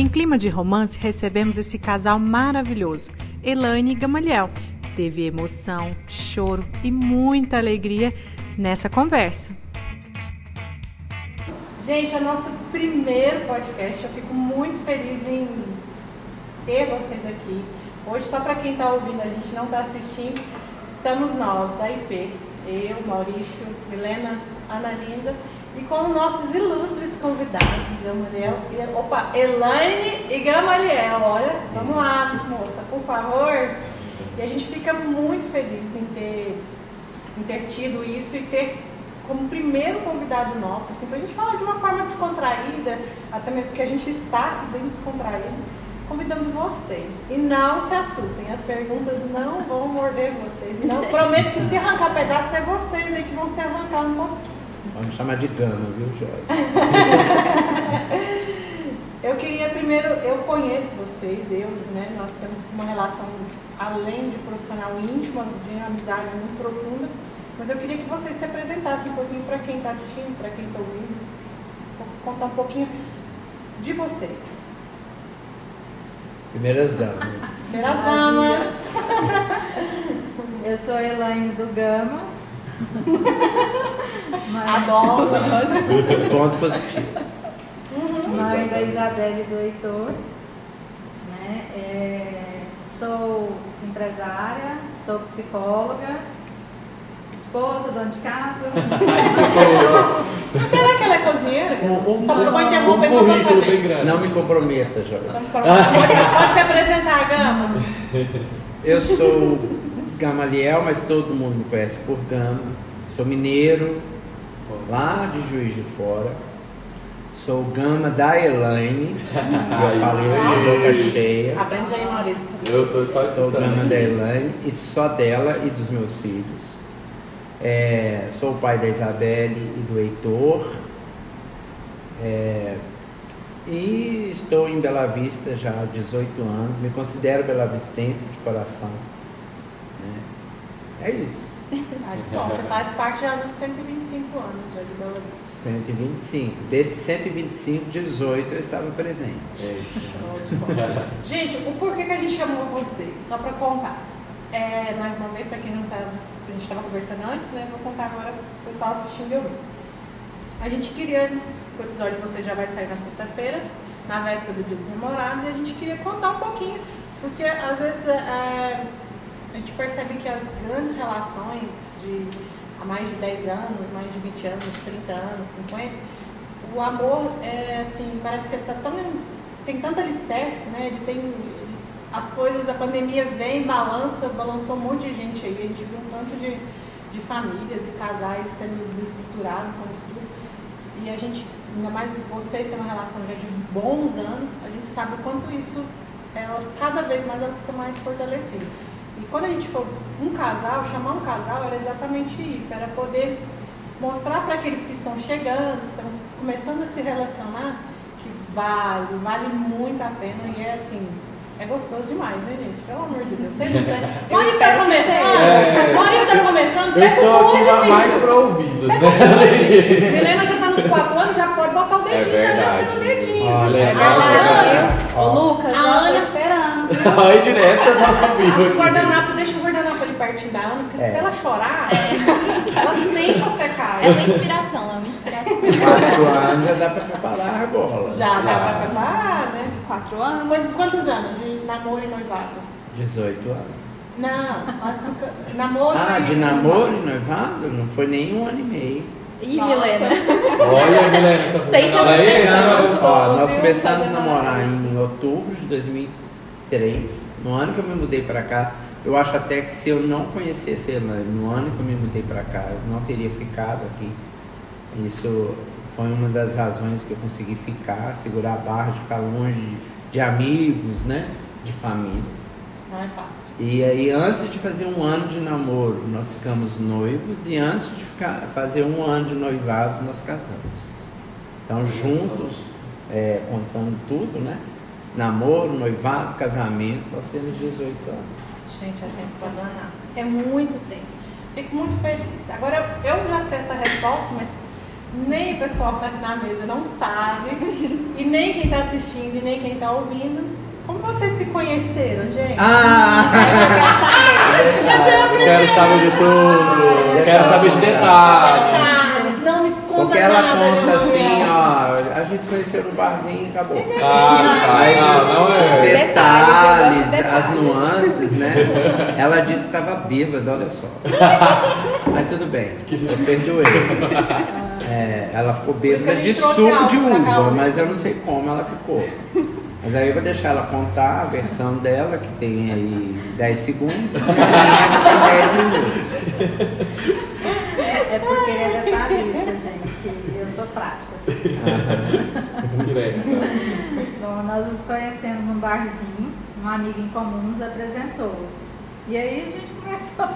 Em clima de romance, recebemos esse casal maravilhoso, Elaine e Gamaliel. Teve emoção, choro e muita alegria nessa conversa. Gente, é nosso primeiro podcast. Eu fico muito feliz em ter vocês aqui. Hoje, só para quem está ouvindo, a gente não está assistindo, estamos nós, da IP. Eu, Maurício, Milena, Ana Linda e com nossos ilustres convidados, Gamaliel e opa, Elaine e Gamaliel. Olha, vamos lá, moça, por favor. E a gente fica muito feliz em ter, em ter tido isso e ter como primeiro convidado nosso, assim, para a gente falar de uma forma descontraída, até mesmo porque a gente está bem descontraído, convidando vocês. E não se assustem, as perguntas não vão morder vocês. Não, prometo que se arrancar pedaço é vocês aí que vão se arrancar um pouquinho. Vamos chamar de gama, viu, Jorge? eu queria primeiro, eu conheço vocês, eu, né? Nós temos uma relação além de profissional íntima, de amizade muito profunda. Mas eu queria que vocês se apresentassem um pouquinho para quem está assistindo, para quem está ouvindo, contar um pouquinho de vocês. Primeiras damas. Primeiras damas. Eu sou a Elaine do Gama. Adoro. Ponto positivo. Uhum. Mãe da Isabelle e do Heitor. Né? É, sou empresária, sou psicóloga esposa, dona de casa. Será que ela é cozinheira? Um, um, só para eu interromper só para saber. Não me comprometa, Jorge. Pode, pode se apresentar, Gama. Eu sou Gamaliel, mas todo mundo me conhece por Gama. Sou mineiro, lá de Juiz de Fora. Sou Gama da Elaine. eu falei isso de boca cheia. Aprende aí, Maurício. Eu tô só escutando. Sou Gama da Elaine e só dela e dos meus filhos. É, sou o pai da Isabelle e do Heitor. É, e estou em Bela Vista já há 18 anos. Me considero belavistense de coração. Né? É isso. bom, você faz parte já dos 125 anos de Bela Vista. 125. Desses 125, 18 eu estava presente. É isso. gente, o porquê que a gente chamou vocês? Só para contar. É, mais uma vez, para quem não está a gente estava conversando antes, né? Vou contar agora para o pessoal assistindo eu. A gente queria, o episódio de vocês já vai sair na sexta-feira, na véspera do Dia dos Namorados, e a gente queria contar um pouquinho, porque às vezes é, a gente percebe que as grandes relações de há mais de 10 anos, mais de 20 anos, 30 anos, 50, o amor é assim, parece que ele tá tão. tem tanto alicerce, né? Ele tem as coisas, a pandemia vem, balança, balançou um monte de gente aí, a gente viu um tanto de, de famílias e casais sendo desestruturados com isso tudo. E a gente, ainda mais vocês têm uma relação já de bons anos, a gente sabe o quanto isso, ela, cada vez mais ela fica mais fortalecida. E quando a gente for um casal, chamar um casal era exatamente isso, era poder mostrar para aqueles que estão chegando, estão começando a se relacionar, que vale, vale muito a pena e é assim, é gostoso demais, né, gente? Pelo amor de Deus. Você não tem. Maurício está começando. É... Está começando. Eu estou um aqui mais para ouvidos, né? Helena já está nos 4 anos, já pode botar o dedinho é verdade. no dedinho. Olha, é Ô, Lucas, a Ana Olha, direto essa As guardanapos, deixa o guardanapo ali pertinho da Ana, porque é. se ela chorar, é. ela nem pra secar. É uma inspiração, é uma inspiração. 4 anos já dá para preparar a bola. Já, já. dá para preparar, né? 4 anos. quantos anos de namoro e noivado? 18 anos. Não, mas namoro Ah, de namoro e noivado? Não foi nem um ano e meio. Ih, Milena. Olha, Milena, tá Sente essa sensação. Ó, nós começamos a namorar em outubro de 2003. No ano que eu me mudei para cá, eu acho até que se eu não conhecesse ela, no ano que eu me mudei para cá, eu não teria ficado aqui. Isso foi uma das razões que eu consegui ficar, segurar a barra, de ficar longe de, de amigos, né? De família. Não é fácil. E aí, antes de fazer um ano de namoro, nós ficamos noivos, e antes de ficar, fazer um ano de noivado, nós casamos. Então, juntos, é, contando tudo, né? Namoro, noivado, casamento, nós temos 18 anos. Gente, atenção danada. É muito tempo. Fico muito feliz. Agora, eu já sei essa resposta, mas nem o pessoal que tá aqui na mesa não sabe, e nem quem tá assistindo, e nem quem tá ouvindo. Como vocês se conheceram, gente? Ah! Quero saber de tudo. Quero saber de detalhes. Detalhes, Não me esconda Porque ela nada, conta meu assim, a gente se conheceu no barzinho e acabou. Ah, tá. Não, não Os é. detalhes, de detalhes, detalhes. as nuances, né? Ela disse que estava bêbada, olha só. Mas tudo bem, eu perdoei. É, ela ficou que bêbada de suco de uva, mas eu não sei como ela ficou. Mas aí eu vou deixar ela contar a versão dela, que tem aí 10 segundos, e a minha que tem 10 minutos. É porque ele é detalhista, gente. Eu sou prática. Assim. Direto. Bom, nós nos conhecemos num barzinho, uma amiga em comum nos apresentou. E aí a gente começou a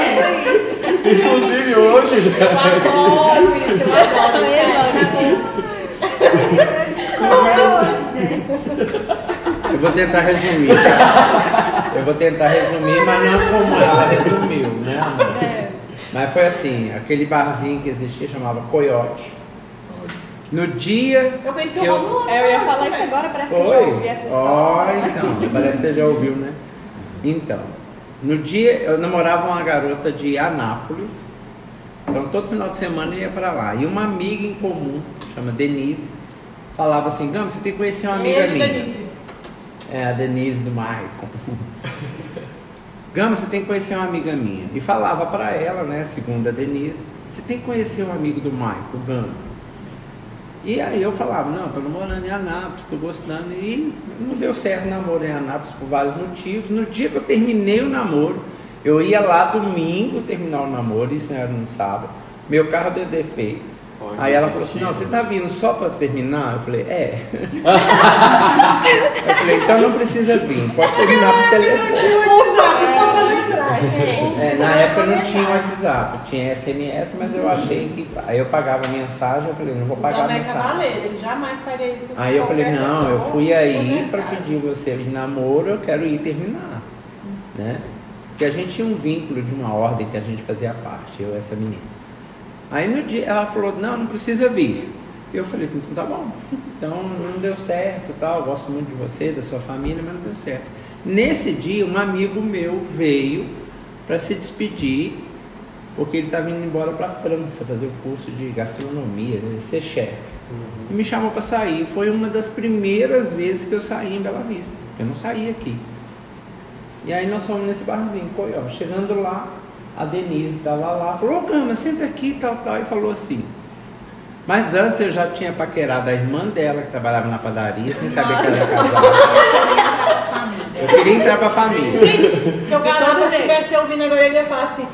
isso aí. Inclusive hoje Eu já. adoro isso, eu adoro isso. Até hoje, gente. Eu vou tentar resumir. Eu vou tentar resumir, mas não como ela resumiu, né, amor? É. Mas foi assim, aquele barzinho que existia chamava Coyote. No dia. Eu conheci que o Romulo. É, eu ia falar isso agora, parece que eu já ouvi Foi? essa Ó, história. então, parece que você já ouviu, né? Então, no dia eu namorava uma garota de Anápolis. Então todo final de semana eu ia pra lá. E uma amiga em comum, chama Denise, falava assim, Gama, você tem que conhecer uma amiga minha. Denise. É a Denise do Maicon. Gama, você tem que conhecer uma amiga minha. E falava pra ela, né, segundo a Denise, você tem que conhecer um amigo do Maicon, Gama. E aí eu falava, não, tô namorando em Anápolis, tô gostando. E não deu certo o namoro em Anápolis por vários motivos. No dia que eu terminei o namoro, eu ia lá domingo terminar o namoro, isso era no sábado. Meu carro deu defeito. Olha, Aí ela falou assim, não, você tá vindo só pra terminar? Eu falei, é. eu falei, então não precisa vir, pode terminar por telefone. WhatsApp, É, na época não tinha WhatsApp, tinha SMS, mas eu achei que. Aí eu pagava a mensagem, eu falei, não vou pagar Dom é mensagem. cavaleiro, ele jamais faria isso Aí eu falei, não, eu fui aí para pedir você de namoro, eu quero ir terminar. Né? Porque a gente tinha um vínculo de uma ordem que a gente fazia parte, eu e essa menina. Aí no dia ela falou, não, não precisa vir. E eu falei assim, então tá bom. Então não deu certo tal, gosto muito de você, da sua família, mas não deu certo. Nesse dia, um amigo meu veio para se despedir, porque ele estava indo embora para a França fazer o curso de gastronomia, né, ser chefe. E me chamou para sair. Foi uma das primeiras vezes que eu saí em Bela Vista. Eu não saí aqui. E aí nós fomos nesse barzinho, Coió. Chegando lá, a Denise estava lá, falou, ô Gama, senta aqui, tal, tal, e falou assim. Mas antes eu já tinha paquerado a irmã dela, que trabalhava na padaria, sem saber que ela era casada. Eu queria entrar pra família. Gente, se o garoto todo jeito. estivesse ouvindo agora, ele ia falar assim,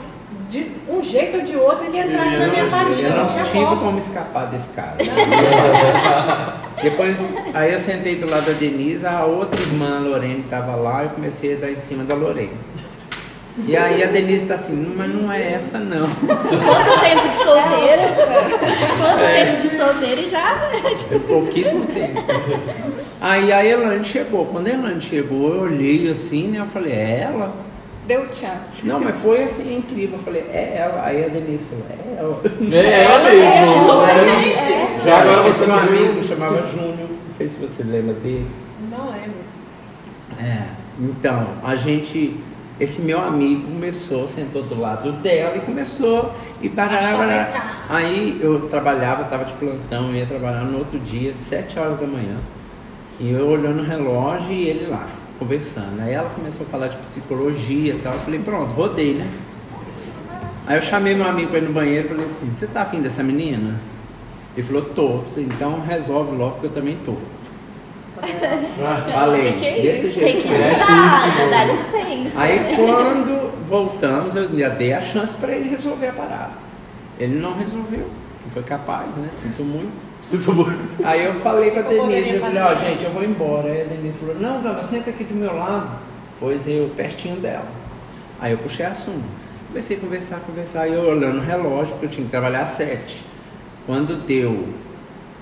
de um jeito ou de outro, ele ia entrar aqui na minha família, Eu não não tinha tive como. como escapar desse cara. Depois, aí eu sentei do lado da Denise, a outra irmã, a Lorene, estava lá e eu comecei a dar em cima da Lorene. E aí a Denise tá assim, "Não, mas não é essa não. Quanto tempo de solteiro? Quanto É. tempo de solteiro e já. Pouquíssimo tempo. Aí a Elane chegou. Quando a Elane chegou, eu olhei assim, né? Eu falei, é ela? Deu tchan. Não, mas foi assim incrível. Eu falei, é ela. Aí a Denise falou, é ela. É ela mesmo. Justamente. Já agora você um viu? amigo chamava Júnior. Não sei se você lembra dele. Não lembro. É, então, a gente, esse meu amigo começou, sentou do lado dela e começou e chavecar. Aí eu trabalhava, estava de plantão, ia trabalhar no outro dia, sete horas da manhã. E eu olhando o relógio e ele lá, conversando. Aí ela começou a falar de psicologia e tal. Eu falei, pronto, rodei, né? Aí eu chamei meu amigo para ir no banheiro e falei assim, você tá afim dessa menina? Ele falou, tô. Falei, então resolve logo que eu também tô. Falei, Que é desse isso? jeito. Requisitada, dá licença. Aí quando voltamos, eu já dei a chance para ele resolver a parada. Ele não resolveu, não foi capaz, né? Sinto muito. Sinto muito. Aí eu falei pra Eu Denise, eu falei, ó, fazer. gente, eu vou embora. Aí a Denise falou, não, Gama, senta aqui do meu lado. Pois eu, pertinho dela. Aí eu puxei assunto. Comecei a conversar, conversar, aí eu olhando o relógio, porque eu tinha que trabalhar às sete. Quando deu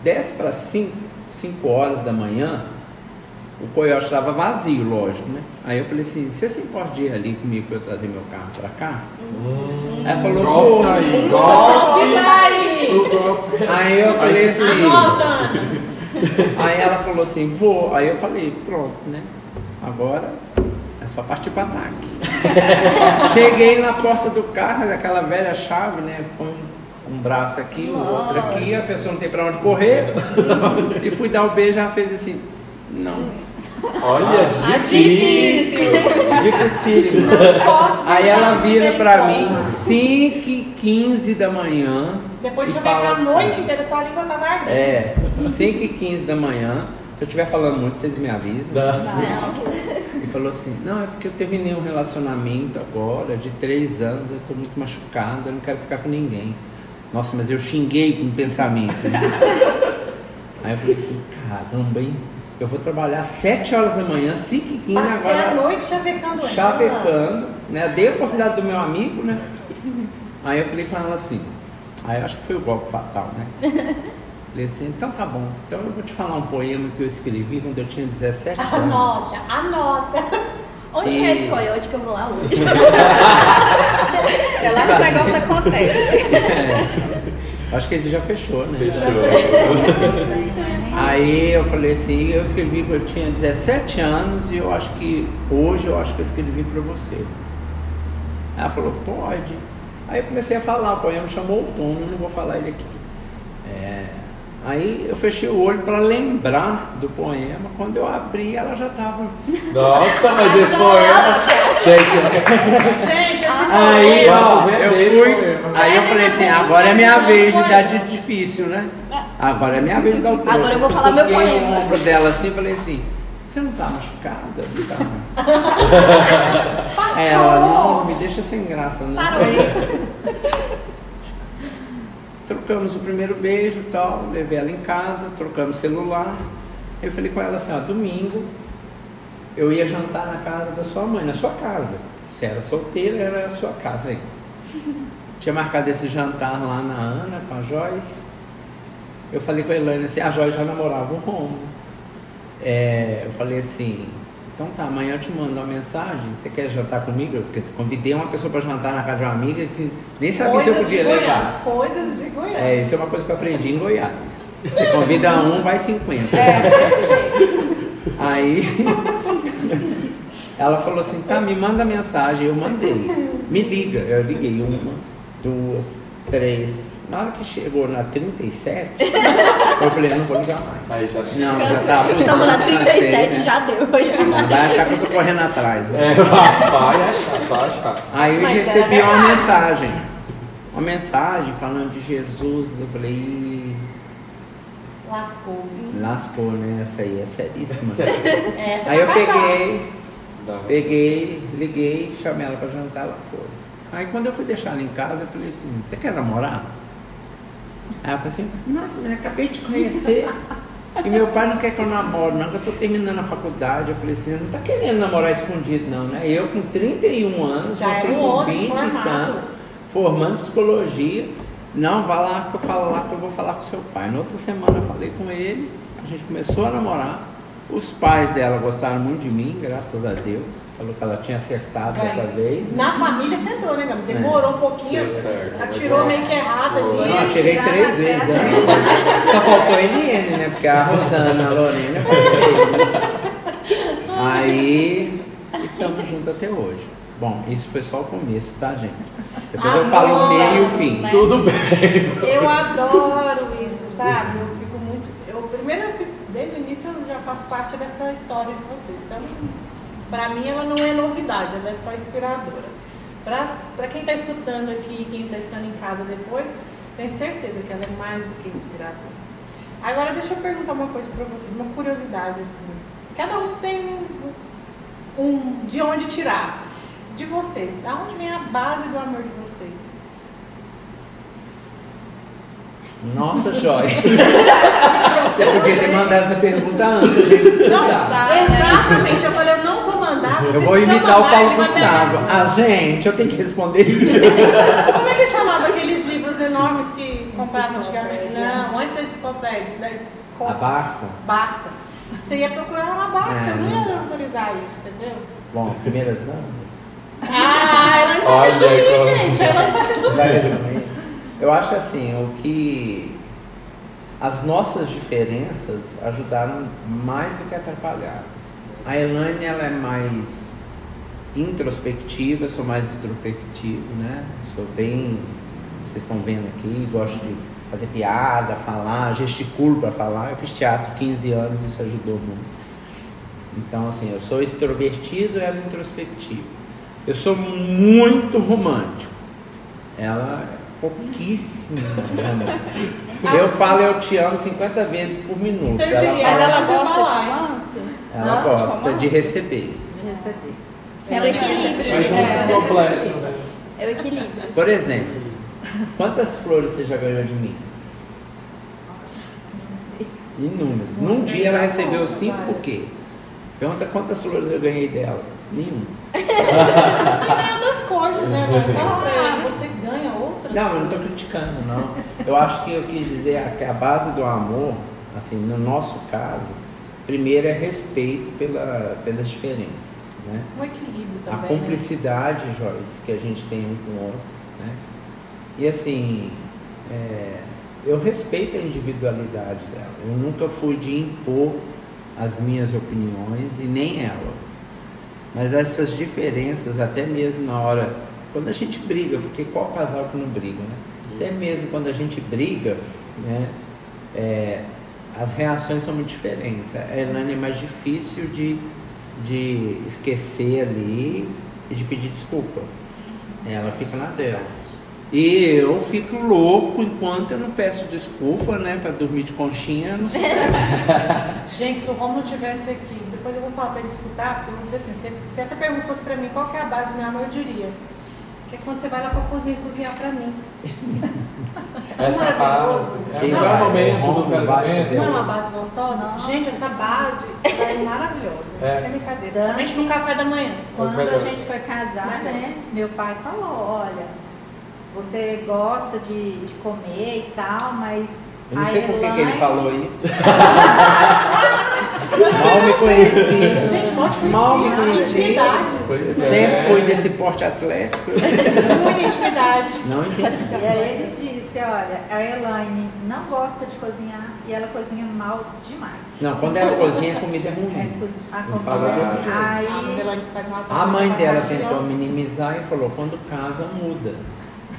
10 para 5, 5 horas da manhã, O coiote estava vazio, lógico, né? Aí eu falei assim, você se importa de ir ali comigo para eu trazer meu carro para cá? Hum, Ela falou, golpe tá aí, Golpe daí! O golpe. Aí eu falei Aí assim, aí ela falou assim, vou. Aí eu falei, pronto, né? Agora é só partir para ataque. Cheguei na porta do carro, aquela velha chave, né? Põe um braço aqui, o outro aqui, a pessoa não tem para onde correr. e fui dar o beijo, ela fez assim, não. Olha, Ah, difícil. Posso Aí ela vira conta. mim, 5 e 15 da manhã. Depois de fala a assim, noite inteira, só a língua tava ardendo. É, 5 e 15 da manhã. Se eu estiver falando muito, vocês me avisam. Não. E falou assim, não, é porque eu terminei um relacionamento agora de três anos, eu tô muito machucada, eu não quero ficar com ninguém. Nossa, mas eu xinguei com o pensamento. né? Aí eu falei assim, caramba, hein? Eu vou trabalhar às 7 horas da manhã, 5 e 15 Passei agora. a noite chavecando ela. chavecando, né? Dei a oportunidade do meu amigo, né? Aí eu falei com ela assim, aí eu acho que foi o golpe fatal, né? Falei assim, então tá bom, então eu vou te falar um poema que eu escrevi quando eu tinha 17 anos. Anota, anota. Onde que é esse coiote que eu vou lá hoje? É lá que o negócio acontece. Que esse já fechou, né? Fechou. Aí eu falei assim, eu escrevi quando eu tinha 17 anos e eu acho que hoje eu acho que eu escrevi pra você. Ela falou, pode. Aí eu comecei a falar, o poema chamou Outono, não vou falar ele aqui. É, aí eu fechei o olho para lembrar do poema, quando eu abri ela já estava. Nossa, mas esse poema. Gente, Gente, esse Aí, ó, eu fui. Aí eu É, falei assim, agora é minha vez de dar de difícil, né? Agora é minha vez de dar o troco. Agora eu vou falar meu poema. no ombro dela assim e falei assim, você não tá machucada? Não tá. Passou. Ela, não, me deixa sem graça, não. Sarou. Trocamos o primeiro beijo e tal, levei ela em casa, trocamos celular. Eu falei com ela assim, ó, domingo eu ia jantar na casa da sua mãe, na sua casa. Se era solteira, era a sua casa aí. Tinha marcado esse jantar lá na Ana com a Joyce. Eu falei com a Elaine assim, a Joyce já namorava o Romo. É, eu falei assim, então tá, amanhã eu te mando uma mensagem, você quer jantar comigo? Porque eu convidei uma pessoa para jantar na casa de uma amiga que nem sabia se eu Coisas podia levar. Coisas de Goiânia. É, isso é uma coisa que eu aprendi em Goiás. Você convida um, vai 50. É, desse jeito. Aí ela falou assim, tá, me manda mensagem, eu mandei. Me liga. Eu liguei uma, duas, três. Na hora que chegou na 37, eu falei, não vou ligar mais. Aí já. Não, já tá Estamos na abusando, 37, cansei, né? já deu. Já. Não Vai achar que eu tô correndo atrás. Né? É, vai, achar, só achar. Aí eu Mas recebi uma verdade. mensagem. Uma mensagem falando de Jesus. Eu falei, "Ih, Lascou. lascou, né? Essa aí é seríssima. Essa Aí eu passar. peguei. Peguei, liguei, chamei ela pra jantar, ela foi. Aí quando eu fui deixar ela em casa, eu falei assim, você quer namorar? Aí ela falou assim, nossa, mas eu acabei de conhecer. E meu pai não quer que eu namore, não, que eu tô terminando a faculdade. Eu falei assim, não tá querendo namorar escondido, não, né? Eu com 31 anos, Já você é um com homem 20 e tanto, formando psicologia. Não, vá lá que eu falo lá que eu vou falar com seu pai. Na outra semana eu falei com ele, a gente começou a namorar. Os pais dela gostaram muito de mim, graças a Deus. Falou que ela tinha acertado Ganhou. dessa vez. né? Na família você entrou, né, Gabi? Demorou um pouquinho. Deu certo, Atirou é- meio que errado Foi. Não, eu ali. tirei Já três vezes. né? Só faltou a NN, né? Porque a Rosana, a Lorena. Aí, estamos juntos até hoje. Bom, isso foi só o começo, tá, gente? Depois eu falo o meio e o fim. né? Tudo bem. Eu adoro isso, sabe? Eu fico muito. Eu, primeiro, eu fico, desde o início eu já faço parte dessa história de vocês. Então, pra mim, ela não é novidade, ela é só inspiradora. Pra quem tá escutando aqui, quem tá estando em casa depois, tenho certeza que ela é mais do que inspiradora. Agora, deixa eu perguntar uma coisa pra vocês, uma curiosidade, assim. Cada um tem um, um de onde tirar. De vocês, da onde vem a base do amor de vocês? Nossa, Joy. Você podia ter mandado essa pergunta antes, gente Não, exatamente. Eu falei, eu não vou mandar. porque Eu vou imitar o Paulo Gustavo. Ah, gente, eu tenho que responder isso. Como é que chamava aqueles livros enormes que compravam antigamente? Não, antes da enciclopédia, da A. Barça? Barça. Você ia procurar uma base, É, você não não ia autorizar isso, entendeu? Bom, primeiras damas. Ah, ela não resumir, como- gente. Ela não. Vai resumir? Eu acho assim, o que as nossas diferenças ajudaram mais do que atrapalharam. A Elaine ela é mais introspectiva, eu sou mais extrospectivo, né? Sou bem, vocês estão vendo aqui, gosto de fazer piada, falar, gesticulo para falar. Eu fiz teatro 15 anos, isso ajudou muito. Então, assim, eu sou extrovertido ela é introspectiva. Eu sou muito romântico. Ela pouquíssimo. Eu falo eu te amo 50 vezes por minuto. Então eu diria, Mas ela Ela gosta de vai lá, romance? ela gosta de gosta de romance? receber. De receber. É o equilíbrio. Mas É, um complexo, né? É o equilíbrio. Por exemplo, quantas flores você já ganhou de mim? Inúmeras. Num dia ela recebeu cinco por quê? Pergunta quantas flores eu ganhei dela. Nenhuma. Você ganha outras coisas, né? Fala pra você Não, eu não estou criticando, não. Eu acho que eu quis dizer a- que a base do amor, assim, no nosso caso, primeiro é respeito pela, pelas diferenças, né? Um equilíbrio A também. né? cumplicidade, Joyce, que a gente tem um com o outro, né? E assim, é, eu respeito a individualidade dela. Eu nunca fui de impor as minhas opiniões e nem ela. Mas essas diferenças, até mesmo na hora, quando a gente briga, porque qual casal que não briga, né? Até mesmo quando a gente briga, né? é, as reações são muito diferentes. A Elane é mais difícil de, de esquecer ali e de pedir desculpa. Ela fica na dela. E eu fico louco enquanto eu não peço desculpa, né? Pra dormir de conchinha, não sei. Gente, se o Romulo tivesse aqui, depois eu vou falar pra ele escutar, porque eu vou dizer assim, se, se essa pergunta fosse pra mim, qual que é a base do meu amor, eu diria. Que é quando você vai lá pra cozinha cozinhar pra mim. Essa Maravilhoso. base. É o melhor momento do casamento. Não é uma base gostosa? Nossa. Gente, essa base é maravilhosa. É. Sem brincadeira. Dani. Principalmente no café da manhã. Quando a gente foi casar, né? Meu pai falou, olha, você gosta de, de comer e tal, mas. Eu não a sei por que que ele falou isso. Mal me conheci. Gente, mal te conhecia. Mal me conheci. Intimidade. Pois é. Sempre fui desse porte atlético. Muita intimidade. Não entendi. E aí ele disse, olha, a Elaine não gosta de cozinhar e ela cozinha mal demais. Não, quando ela cozinha, a comida é É, ruim. cozi- a comida é ruim. Aí, Ah, A mãe dela tentou minimizar e falou: quando casa, muda.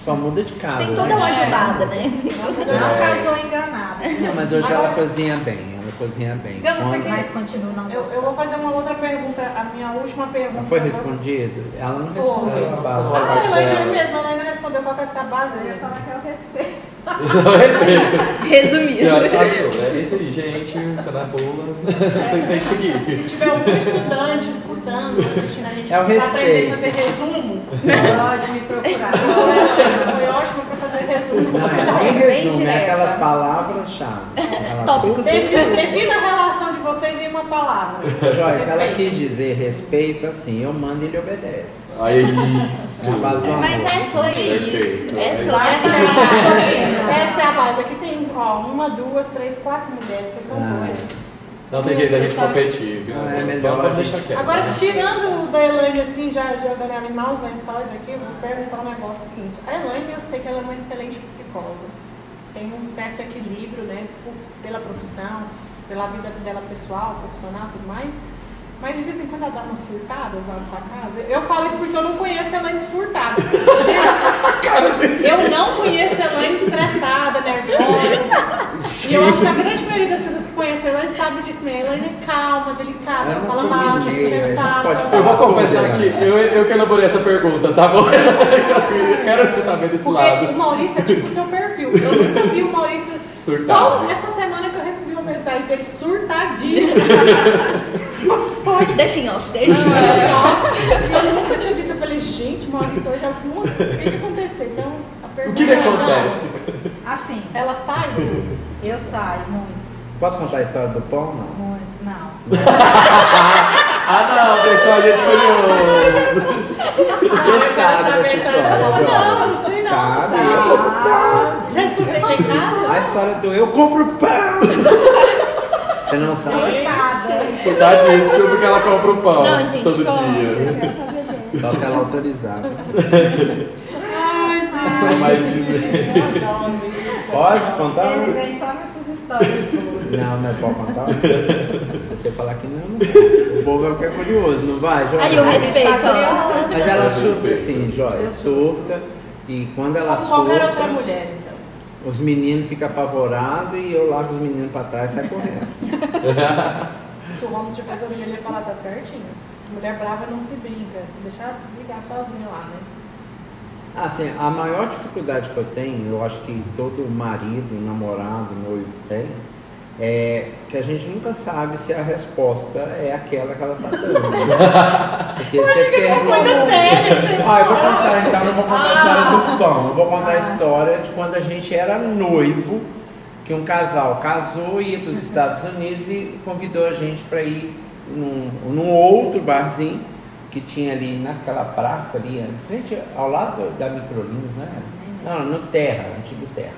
Só muda de casa. Tem né? toda uma ajudada, né? não casou enganada. Não, mas hoje ela Agora- cozinha bem. Ela cozinha bem. Você Quando- quer- Mas continua não Eu, eu vou fazer uma outra pergunta, a minha última pergunta. Não foi pra você. respondido? Ela não respondeu a base. Ah, ela ainda dela? mesmo, ela ainda respondeu qual que é a sua base. Eu ia falar que é o respeito. Não respeito. Resumindo. Senhora, passou. É isso aí, gente. Tá na boa. Vocês têm que seguir. Se tiver algum estudante escutando, assistindo a gente, É o precisar aprender a respeito. fazer resumo, Pode me procurar. foi ótimo para fazer resumo. Não, é, nem resumo, é direta. aquelas palavras-chave. Tópicos. Defina, a relação de vocês em uma palavra. Joyce, ela quis dizer respeito assim, eu mando e ele obedece. Aí, isso. É a base do amor. Mas é só isso. É só Essa é, isso. a, essa é a base. Aqui tem ó, uma, duas, três, quatro mulheres. Vocês são Ah. dois. Não tem jeito da gente competir. Não, é melhor a deixar gente- quieto. Agora, né? tirando da Elaine, assim, já jogando ela em maus lençóis aqui, eu vou perguntar um negócio seguinte. A Elaine, eu sei que ela é uma excelente psicóloga. Tem um certo equilíbrio, né, por- pela profissão, pela vida dela pessoal, profissional e tudo mais. Mas de vez em quando ela dá umas surtadas lá na sua casa. Eu falo isso porque eu não conheço a Elaine surtada. Eu não conheço a Elaine estressada, nervosa. E eu acho que a grande maioria das pessoas que conhecem a Elaine sabe disso mesmo. A Elaine é calma, delicada, ela fala mal, combinei, a gente sensata. pode Eu vou confessar que eu, eu que elaborei essa pergunta, tá bom? Eu quero saber desse Porque lado. o Maurício é tipo o seu perfil. Eu nunca vi o Maurício. Surtado. Só essa semana que eu recebi uma mensagem dele surtadíssimo. Deixa em off, deixa. eu nunca tinha visto. Eu falei, gente, Maurício, hoje alguma. O que, que aconteceu? Então, a O pergunta que, que é, acontece? Assim, Ela sai? eu saio muito. Posso contar a história do pão? Não. Muito, não. Ah, não, deixou a gente curioso. Você sabe saber história? Não, não sei não. Sabe? Ah, Já escutei lá em casa? A história do eu compro pão! Você não sabe? Surtada. Cuidadíssimo porque ela compra o pão Não, gente, todo conta, dia. eu quero saber dessa. Só se ela autorizar. Não mais dizer. Pode contar? Ele vem só nessas histórias boas. Não, mas pode contar? Se você falar que não, não. O povo é o que é curioso, não vai, Joyce? Aí o respeito, ó. Mas ela surta assim, Joyce, surta. E quando ela Como qualquer outra surta, mulher, então. Os meninos ficam apavorados e eu largo os meninos pra trás e sai correndo. Se o homem tivesse a mulher ia falar, tá certinho. Mulher brava não se brinca. Deixar se brigar sozinha lá, né? Assim, a maior dificuldade que eu tenho, eu acho que todo marido, namorado, noivo tem, é que a gente nunca sabe se a resposta é aquela que ela tá dando. Porque você pergunta. Coisa séria. você Ah, eu vou contar então, eu vou contar a história do pão. Eu vou contar a história de quando a gente era noivo, que um casal casou, ia para os Estados Unidos e convidou a gente para ir num, num outro barzinho que tinha ali naquela praça ali, em frente, ao lado da Microlinos, né? Não, no Terra, antigo Terra.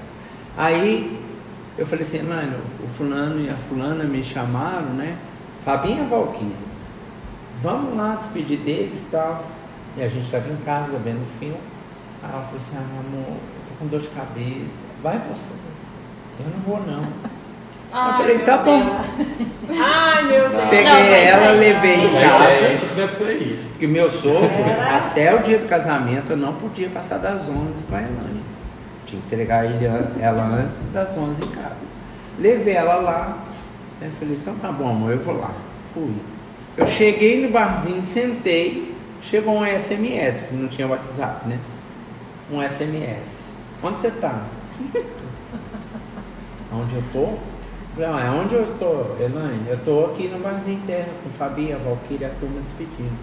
Aí eu falei assim, mano, fulano e a fulana me chamaram, né? Fabinha Valquíria. Vamos lá despedir deles e tal. E a gente estava em casa vendo o filme. Aí ela falou assim, ah, amor, eu tô com dor de cabeça. Vai você. Eu não vou não. Ai, falei, meu tá bom. Deus. Ai, meu Deus. Peguei Não, ela, levei em casa. é. Porque meu sogro, até o dia do casamento, eu não podia passar das 11 com a Elaine. Tinha que entregar ele, ela antes das 11 em casa. Levei ela lá. Eu falei, então tá bom, amor, eu vou lá. Fui. Eu cheguei no barzinho, sentei. Chegou um SMS, porque não tinha WhatsApp, né? Um SMS. Onde você tá? Onde eu tô? Falei, ah, onde eu tô, Elaine? Eu tô aqui no barzinho terra com Fabi, a Valquíria, a turma despedindo.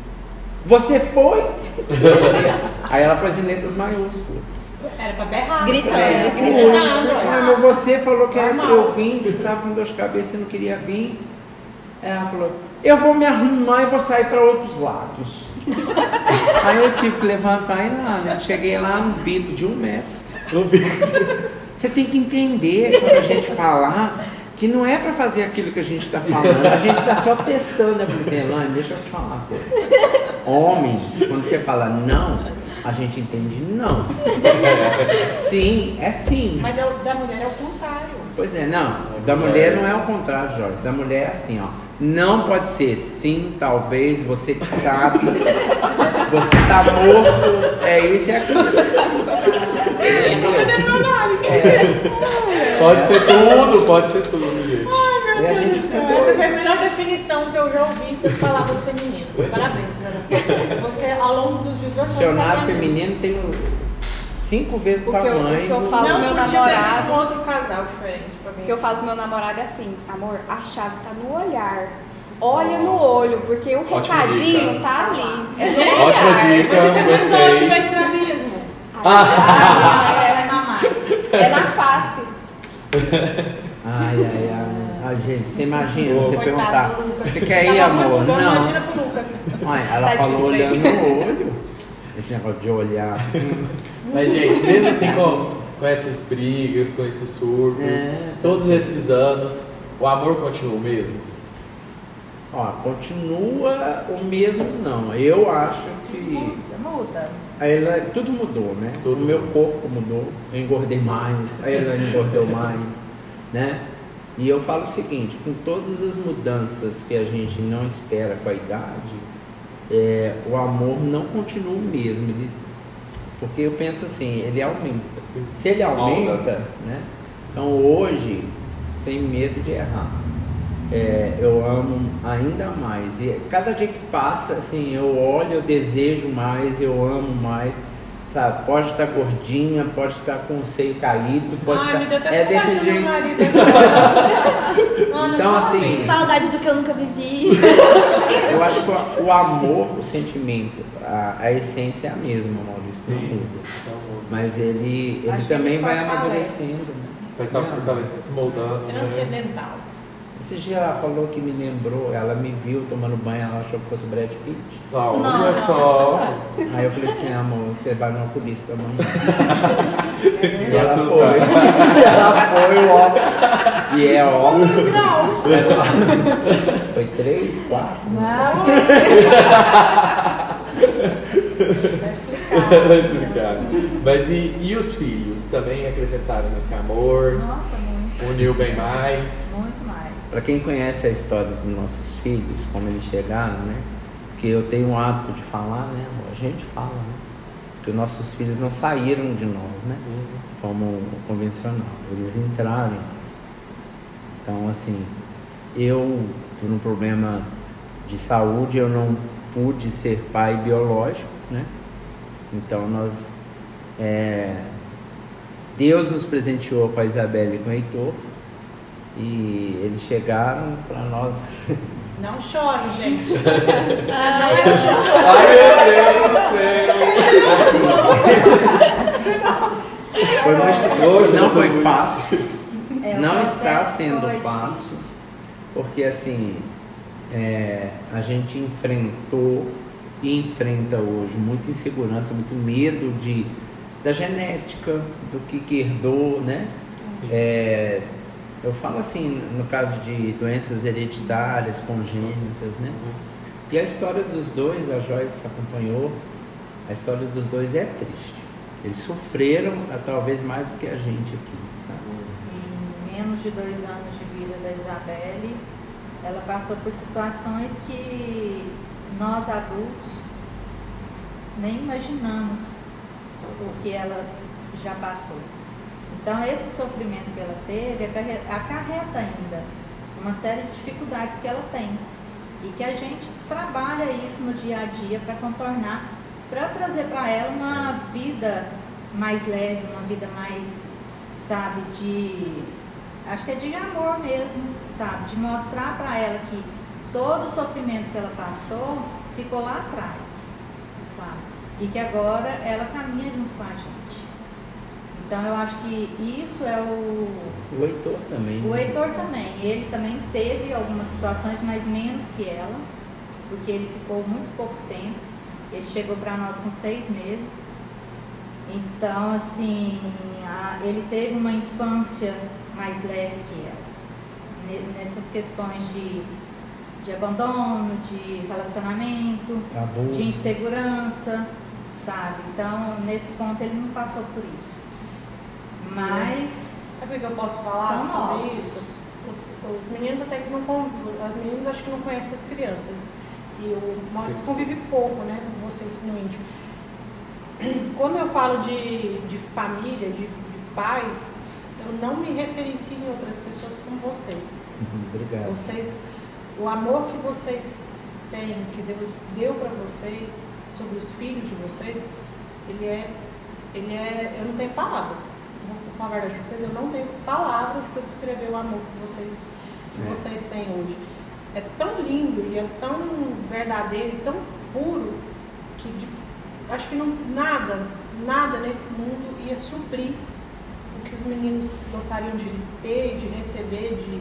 Você foi? Aí ela pôs em letras maiúsculas. Era pra berrar. Gritando, É, gritando. gritando, Ah, é. mas você falou que era eu que você tava com dor de cabeça e não queria vir. Ela falou, eu vou me arrumar e vou sair para outros lados. Aí eu tive que levantar e ir lá, né? Cheguei lá no bico de um metro. Você tem que entender quando a gente falar que não é para fazer aquilo que a gente está falando, a gente está só testando. Eu falei deixa eu te falar uma coisa. Homem, quando você fala não, a gente entende não. Sim, é sim. Mas é o- da mulher é o contrário. Pois é, não. Da mulher não é o contrário, Jorge. Da mulher é assim, ó. Não pode ser sim, talvez, você que sabe. Você tá morto. É isso e aquilo. Pode ser tudo, pode ser tudo, gente. E a gente Então, essa foi a melhor definição que eu já ouvi de palavras femininas. Parabéns, Vera. Você, ao longo dos 18 anos, Dicionário você aprendeu. feminino tem cinco vezes o O que eu- o tamanho. que eu falo- Não meu namorado. com outro casal diferente pra mim. O que eu falo pro meu namorado é assim, amor, a chave tá no olhar. Olha no olho, porque o Ótima recadinho dica. tá ali. É no Ótima olhar. dica, Mas você começou a gostei. ativar estrabismo. Ela vai mamar. É na face. Ai, ai, ai. Ai, gente, você imagina, você Coitado perguntar. do Lucas. Você quer ir, Tava amor? Não. Imagina pro Lucas. Ai, ela Tá falou difícil pra olhando no olho. Esse negócio de olhar. Mas, gente, mesmo assim com, com essas brigas, com esses surtos, É. todos esses anos, o amor continua o mesmo? Ó, continua o mesmo não. Eu acho que Muda, muda. a ela, tudo mudou, né? Tudo o meu corpo mudou, eu engordei mais, a ela engordou mais, né? E eu falo o seguinte, com todas as mudanças que a gente não espera com a idade, é, o amor não continua o mesmo, ele, porque eu penso assim, ele aumenta. Sim. Se ele aumenta, né? Então hoje, sem medo de errar, é, eu amo ainda mais. E cada dia que passa, assim, eu olho, eu desejo mais, eu amo mais. Sabe? Pode estar gordinha, pode estar com o seio caído, pode Ai, estar. me deu até é saudade desse do meu jeito. marido. Mano, Então, assim, Saudade do que eu nunca vivi. Eu acho que o, amor, o sentimento, a, a essência é a mesma, Maurício, não Sim. muda. Mas ele, ele Acho também ele vai fortalece. amadurecendo. né? Vai estar fortalecendo, se moldando. Né? Esse dia ela falou que me lembrou, ela me viu tomando banho, ela achou que fosse o Brad Pitt. Ah, olha Nossa. só. Aí eu falei assim, amor, você vai no oculista amanhã. E ela foi. ela foi, ó. E é ó. Foi três, quatro. Não, vai explicar. Mas e, e os filhos também acrescentaram nesse amor? Nossa, muito, Uniu bem mais? muito mais. Para quem conhece a história dos nossos filhos, como eles chegaram, né? Porque eu tenho o hábito de falar, né? A gente fala, né? Que os nossos filhos não saíram de nós, né? Como convencional. Eles entraram em nós. Então, assim, eu, por um problema de saúde, eu não pude ser pai biológico, né? Então, nós. é, Deus nos presenteou com a Isabela e com o Heitor. E eles chegaram para nós. Não chore, gente. Ai, meu Deus do céu! Foi muito Hoje não foi fácil. É, não está sendo foi fácil. difícil. Porque assim, é, a gente enfrentou e enfrenta hoje muita insegurança, muito medo de, da genética, do que, que herdou, né? Sim. É, eu falo assim, no caso de doenças hereditárias, congênitas, né? E a história dos dois, a Joyce acompanhou, a história dos dois é triste. Eles sofreram ah, talvez mais do que a gente aqui, sabe? Em menos de dois anos de vida da Isabelle, ela passou por situações que nós adultos nem imaginamos o que ela já passou. Então, esse sofrimento que ela teve acarre- acarreta ainda uma série de dificuldades que ela tem. E que a gente trabalha isso no dia a dia para contornar, para trazer para ela uma vida mais leve, uma vida mais, sabe, de. Acho que é de amor mesmo, sabe? De mostrar para ela que todo o sofrimento que ela passou ficou lá atrás, sabe? E que agora ela caminha junto com a gente. Então eu acho que isso é o, O Heitor também. o né? Heitor também, ele também teve algumas situações, mas menos que ela, porque ele ficou muito pouco tempo. Ele chegou para nós com seis meses. Então, assim, a- ele teve uma infância mais leve que ela. Ne- Nessas questões de, de abandono, de relacionamento, Abuso. de insegurança, sabe? Então, nesse ponto, ele não passou por isso. Mas. Sabe o que eu posso falar São sobre nossos. isso? Os, os meninos até que não convivem, as meninas acho que não conhecem as crianças. E o Maurício convive pouco, né, com vocês no íntimo. Quando eu falo de, de família, de, de pais, eu não me referencio em outras pessoas como vocês. Uhum, Obrigado. Vocês, o amor que vocês têm, que Deus deu para vocês, sobre os filhos de vocês, ele é, ele é, eu não tenho palavras. Vou falar a verdade para vocês, eu não tenho palavras para descrever o amor que vocês, que É. vocês têm hoje. É tão lindo e é tão verdadeiro e tão puro que de- acho que não, nada, nada nesse mundo ia suprir o que os meninos gostariam de ter, de receber, de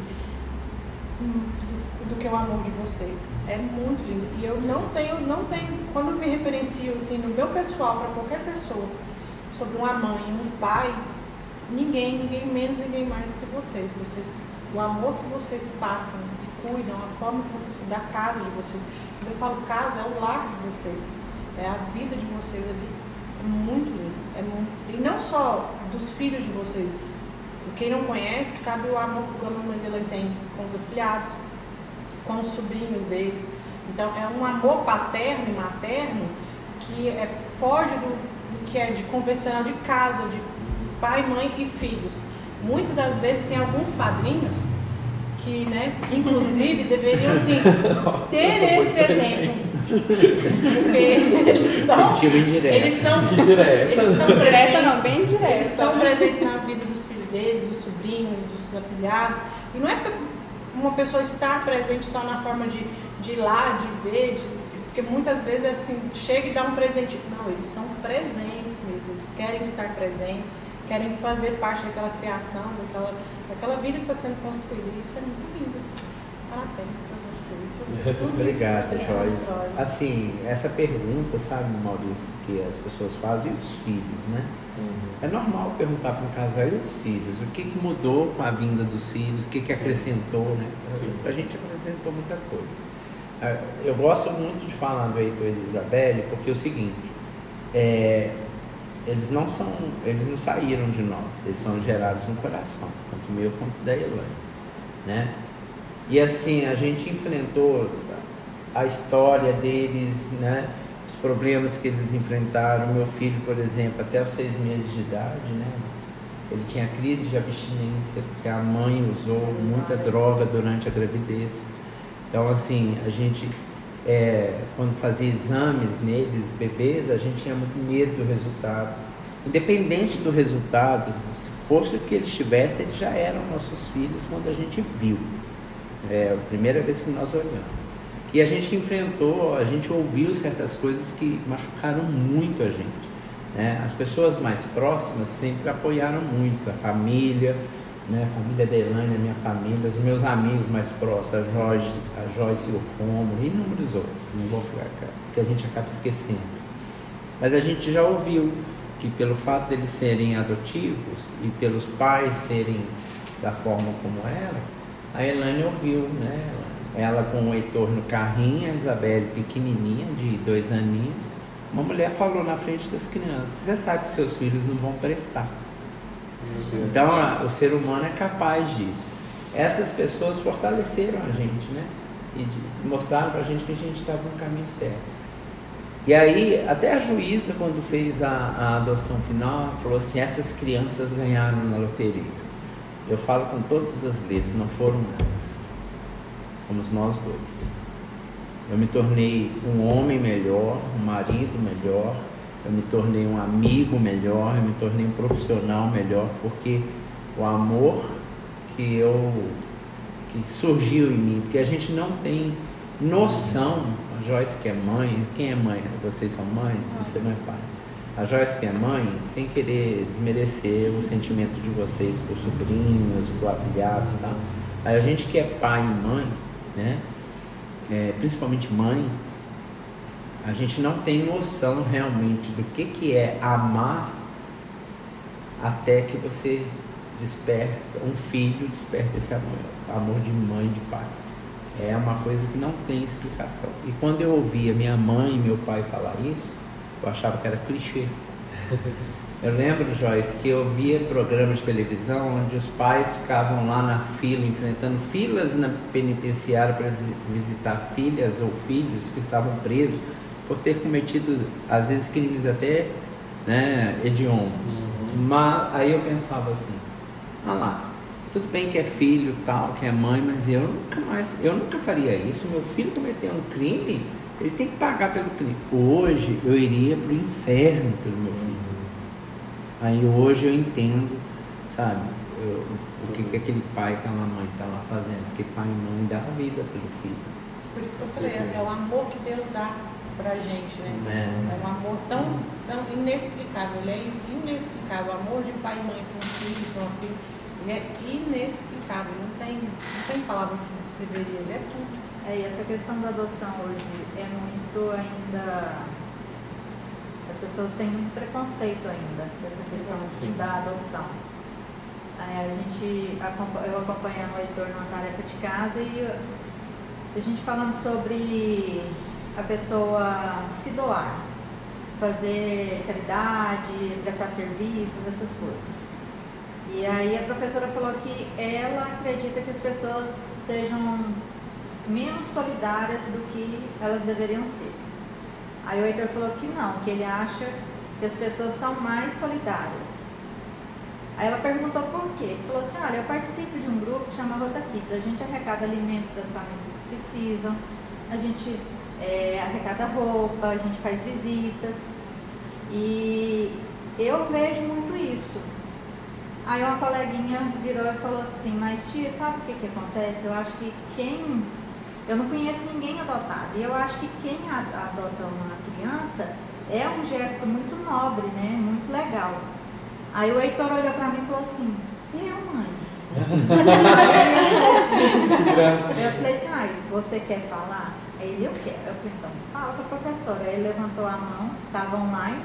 do, do que o amor de vocês. É muito lindo. E eu não tenho, não tenho, quando eu me referencio assim no meu pessoal para qualquer pessoa sobre uma mãe, um pai, ninguém, ninguém menos, ninguém mais do que vocês. Vocês, o amor que vocês passam e cuidam, a forma que vocês cuidam da casa de vocês. Quando eu falo casa, é o lar de vocês. É a vida de vocês ali. É muito lindo. É muito, e não só dos filhos de vocês. Quem não conhece sabe o amor que o Gama Mazela tem com os afilhados, com os sobrinhos deles. Então é um amor paterno e materno que é, foge do, do que é de convencional de casa, de pai, mãe e filhos. Muitas das vezes tem alguns padrinhos que, né, inclusive deveriam sim ter esse exemplo. Porque eles são, Sentiu indireta. eles são, Que direta. eles são Direta não, bem eles direta. são presentes na vida dos filhos deles, dos sobrinhos, dos afilhados. E não é uma pessoa estar presente só na forma de, de ir lá, de ver, de- porque muitas vezes é assim, chega e dá um presente. Não, eles são presentes mesmo, eles querem estar presentes, querem fazer parte daquela criação, daquela, daquela vida que está sendo construída. Isso é muito lindo. Parabéns para vocês. tudo Obrigado, constroem. Assim, essa pergunta, sabe, Maurício, que as pessoas fazem, e os filhos, né? É normal perguntar para um casal e os filhos, o que, que mudou com a vinda dos filhos, o que, que acrescentou, né? Sim. A gente acrescentou muita coisa. Ah, Eu gosto muito de falar do Heitor e Isabelle, porque é o seguinte, é, eles não são, eles não saíram de nós, eles foram gerados no coração, tanto meu quanto da Elaine, né? E assim, a gente enfrentou a história deles, né? Os problemas que eles enfrentaram. Meu filho, por exemplo, até os seis meses de idade, né? Ele tinha crise de abstinência, porque a mãe usou muita droga durante a gravidez. Então, assim, a gente, é, quando fazia exames neles, bebês, a gente tinha muito medo do resultado. Independente do resultado, se fosse o que eles tivessem, eles já eram nossos filhos quando a gente viu. É a primeira vez que nós olhamos. E a gente enfrentou, a gente ouviu certas coisas que machucaram muito a gente. né? As pessoas mais próximas sempre apoiaram muito, a família, né? a família da Elaine, a minha família, os meus amigos mais próximos, a Joyce, a Joyce e o Romo, e inúmeros outros, não vou ficar, que a gente acaba esquecendo. Mas a gente já ouviu que pelo fato deles serem adotivos e pelos pais serem da forma como era, a Elaine ouviu, né? Ela com o Heitor no carrinho, a Isabelle pequenininha, de dois aninhos. Uma mulher falou na frente das crianças: Você sabe que seus filhos não vão prestar. Então, a- o ser humano é capaz disso. Essas pessoas fortaleceram a gente, né? E mostraram pra gente que a gente estava no caminho certo. E aí, até a juíza, quando fez a, a adoção final, falou assim: essas crianças ganharam na loteria. Eu falo com todas as letras, não foram elas. Fomos nós dois. Eu me tornei um homem melhor, um marido melhor, eu me tornei um amigo melhor, eu me tornei um profissional melhor, porque o amor que eu que surgiu em mim, porque a gente não tem noção, a Joyce que é mãe, quem é mãe? Vocês são mães? Você não é pai. A Joyce que é mãe, sem querer desmerecer o sentimento de vocês por sobrinhos, por afilhados, tá? A gente que é pai e mãe, né? É, principalmente mãe, a gente não tem noção realmente do que, que é amar até que você desperta, um filho desperta esse amor, amor de mãe e de pai. É uma coisa que não tem explicação. E quando eu ouvia minha mãe e meu pai falar isso, eu achava que era clichê. Eu lembro, Joyce, que eu via programas de televisão onde os pais ficavam lá na fila, enfrentando filas na penitenciária para visi- visitar filhas ou filhos que estavam presos por ter cometido, às vezes, crimes até né, hediondos. Mas aí eu pensava assim, ah lá, tudo bem que é filho tal, que é mãe, mas eu nunca mais, eu nunca faria isso. Meu filho cometeu um crime, ele tem que pagar pelo crime. Hoje eu iria para o inferno pelo meu filho. Aí hoje eu entendo, sabe, eu- o que, que aquele pai aquela mãe está lá fazendo. Porque pai e mãe dá a vida pelo filho. Por isso que eu falei, é o amor que Deus dá pra gente, né? É um amor tão, tão inexplicável, ele é inexplicável. O amor de pai e mãe para um filho, para uma filha, ele é inexplicável. Não tem, não tem palavras que descreveria, ele é tudo. É, e essa questão da adoção hoje é muito ainda. As pessoas têm muito preconceito ainda dessa questão Sim. da adoção. Aí a gente, eu acompanhando o Heitor numa tarefa de casa e a gente falando sobre a pessoa se doar, fazer caridade, prestar serviços, essas coisas. E aí a professora falou que ela acredita que as pessoas sejam menos solidárias do que elas deveriam ser. Aí o Heitor falou que não, que ele acha que as pessoas são mais solidárias. Aí ela perguntou por quê. Ele falou assim, olha, eu participo de um grupo que chama Rota Kids. A gente arrecada alimento para as famílias que precisam, a gente é, arrecada roupa, a gente faz visitas. E eu vejo muito isso. Aí uma coleguinha virou e falou assim, mas tia, sabe o que, que acontece? Eu acho que quem. Eu não conheço ninguém adotado. E eu acho que quem adota uma criança é um gesto muito nobre, né? Muito legal. Aí o Heitor olhou pra mim e falou assim, eu, mãe? Aí eu falei assim, eu falei assim, ah, se você quer falar? Aí ele, eu quero. Eu falei, então fala com a professora. Aí ele levantou a mão, estava online.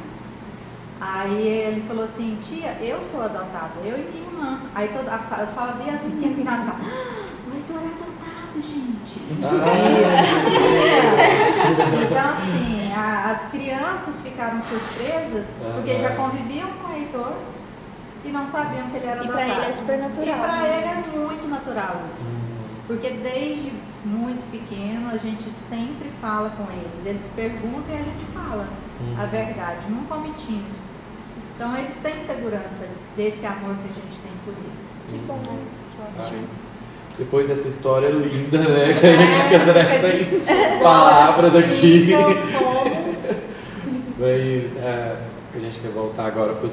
Aí ele falou assim, tia, eu sou adotada, eu e minha irmã. Aí toda a sala, eu só vi as meninas na sala. "Ah, O Heitor é adotado, gente. Então, assim, a- as crianças ficaram surpresas porque já conviviam com o Heitor e não sabiam que ele era E pra adotado. ele é super natural, E pra né? ele é muito natural isso. Porque desde muito pequeno a gente sempre fala com eles. Eles perguntam e a gente fala a verdade, nunca omitimos. Então eles têm segurança desse amor que a gente tem por eles. Que bom, que ótimo. Depois dessa história linda, né? Que a gente pensa nessas palavras aqui. Mas é, a gente quer voltar agora para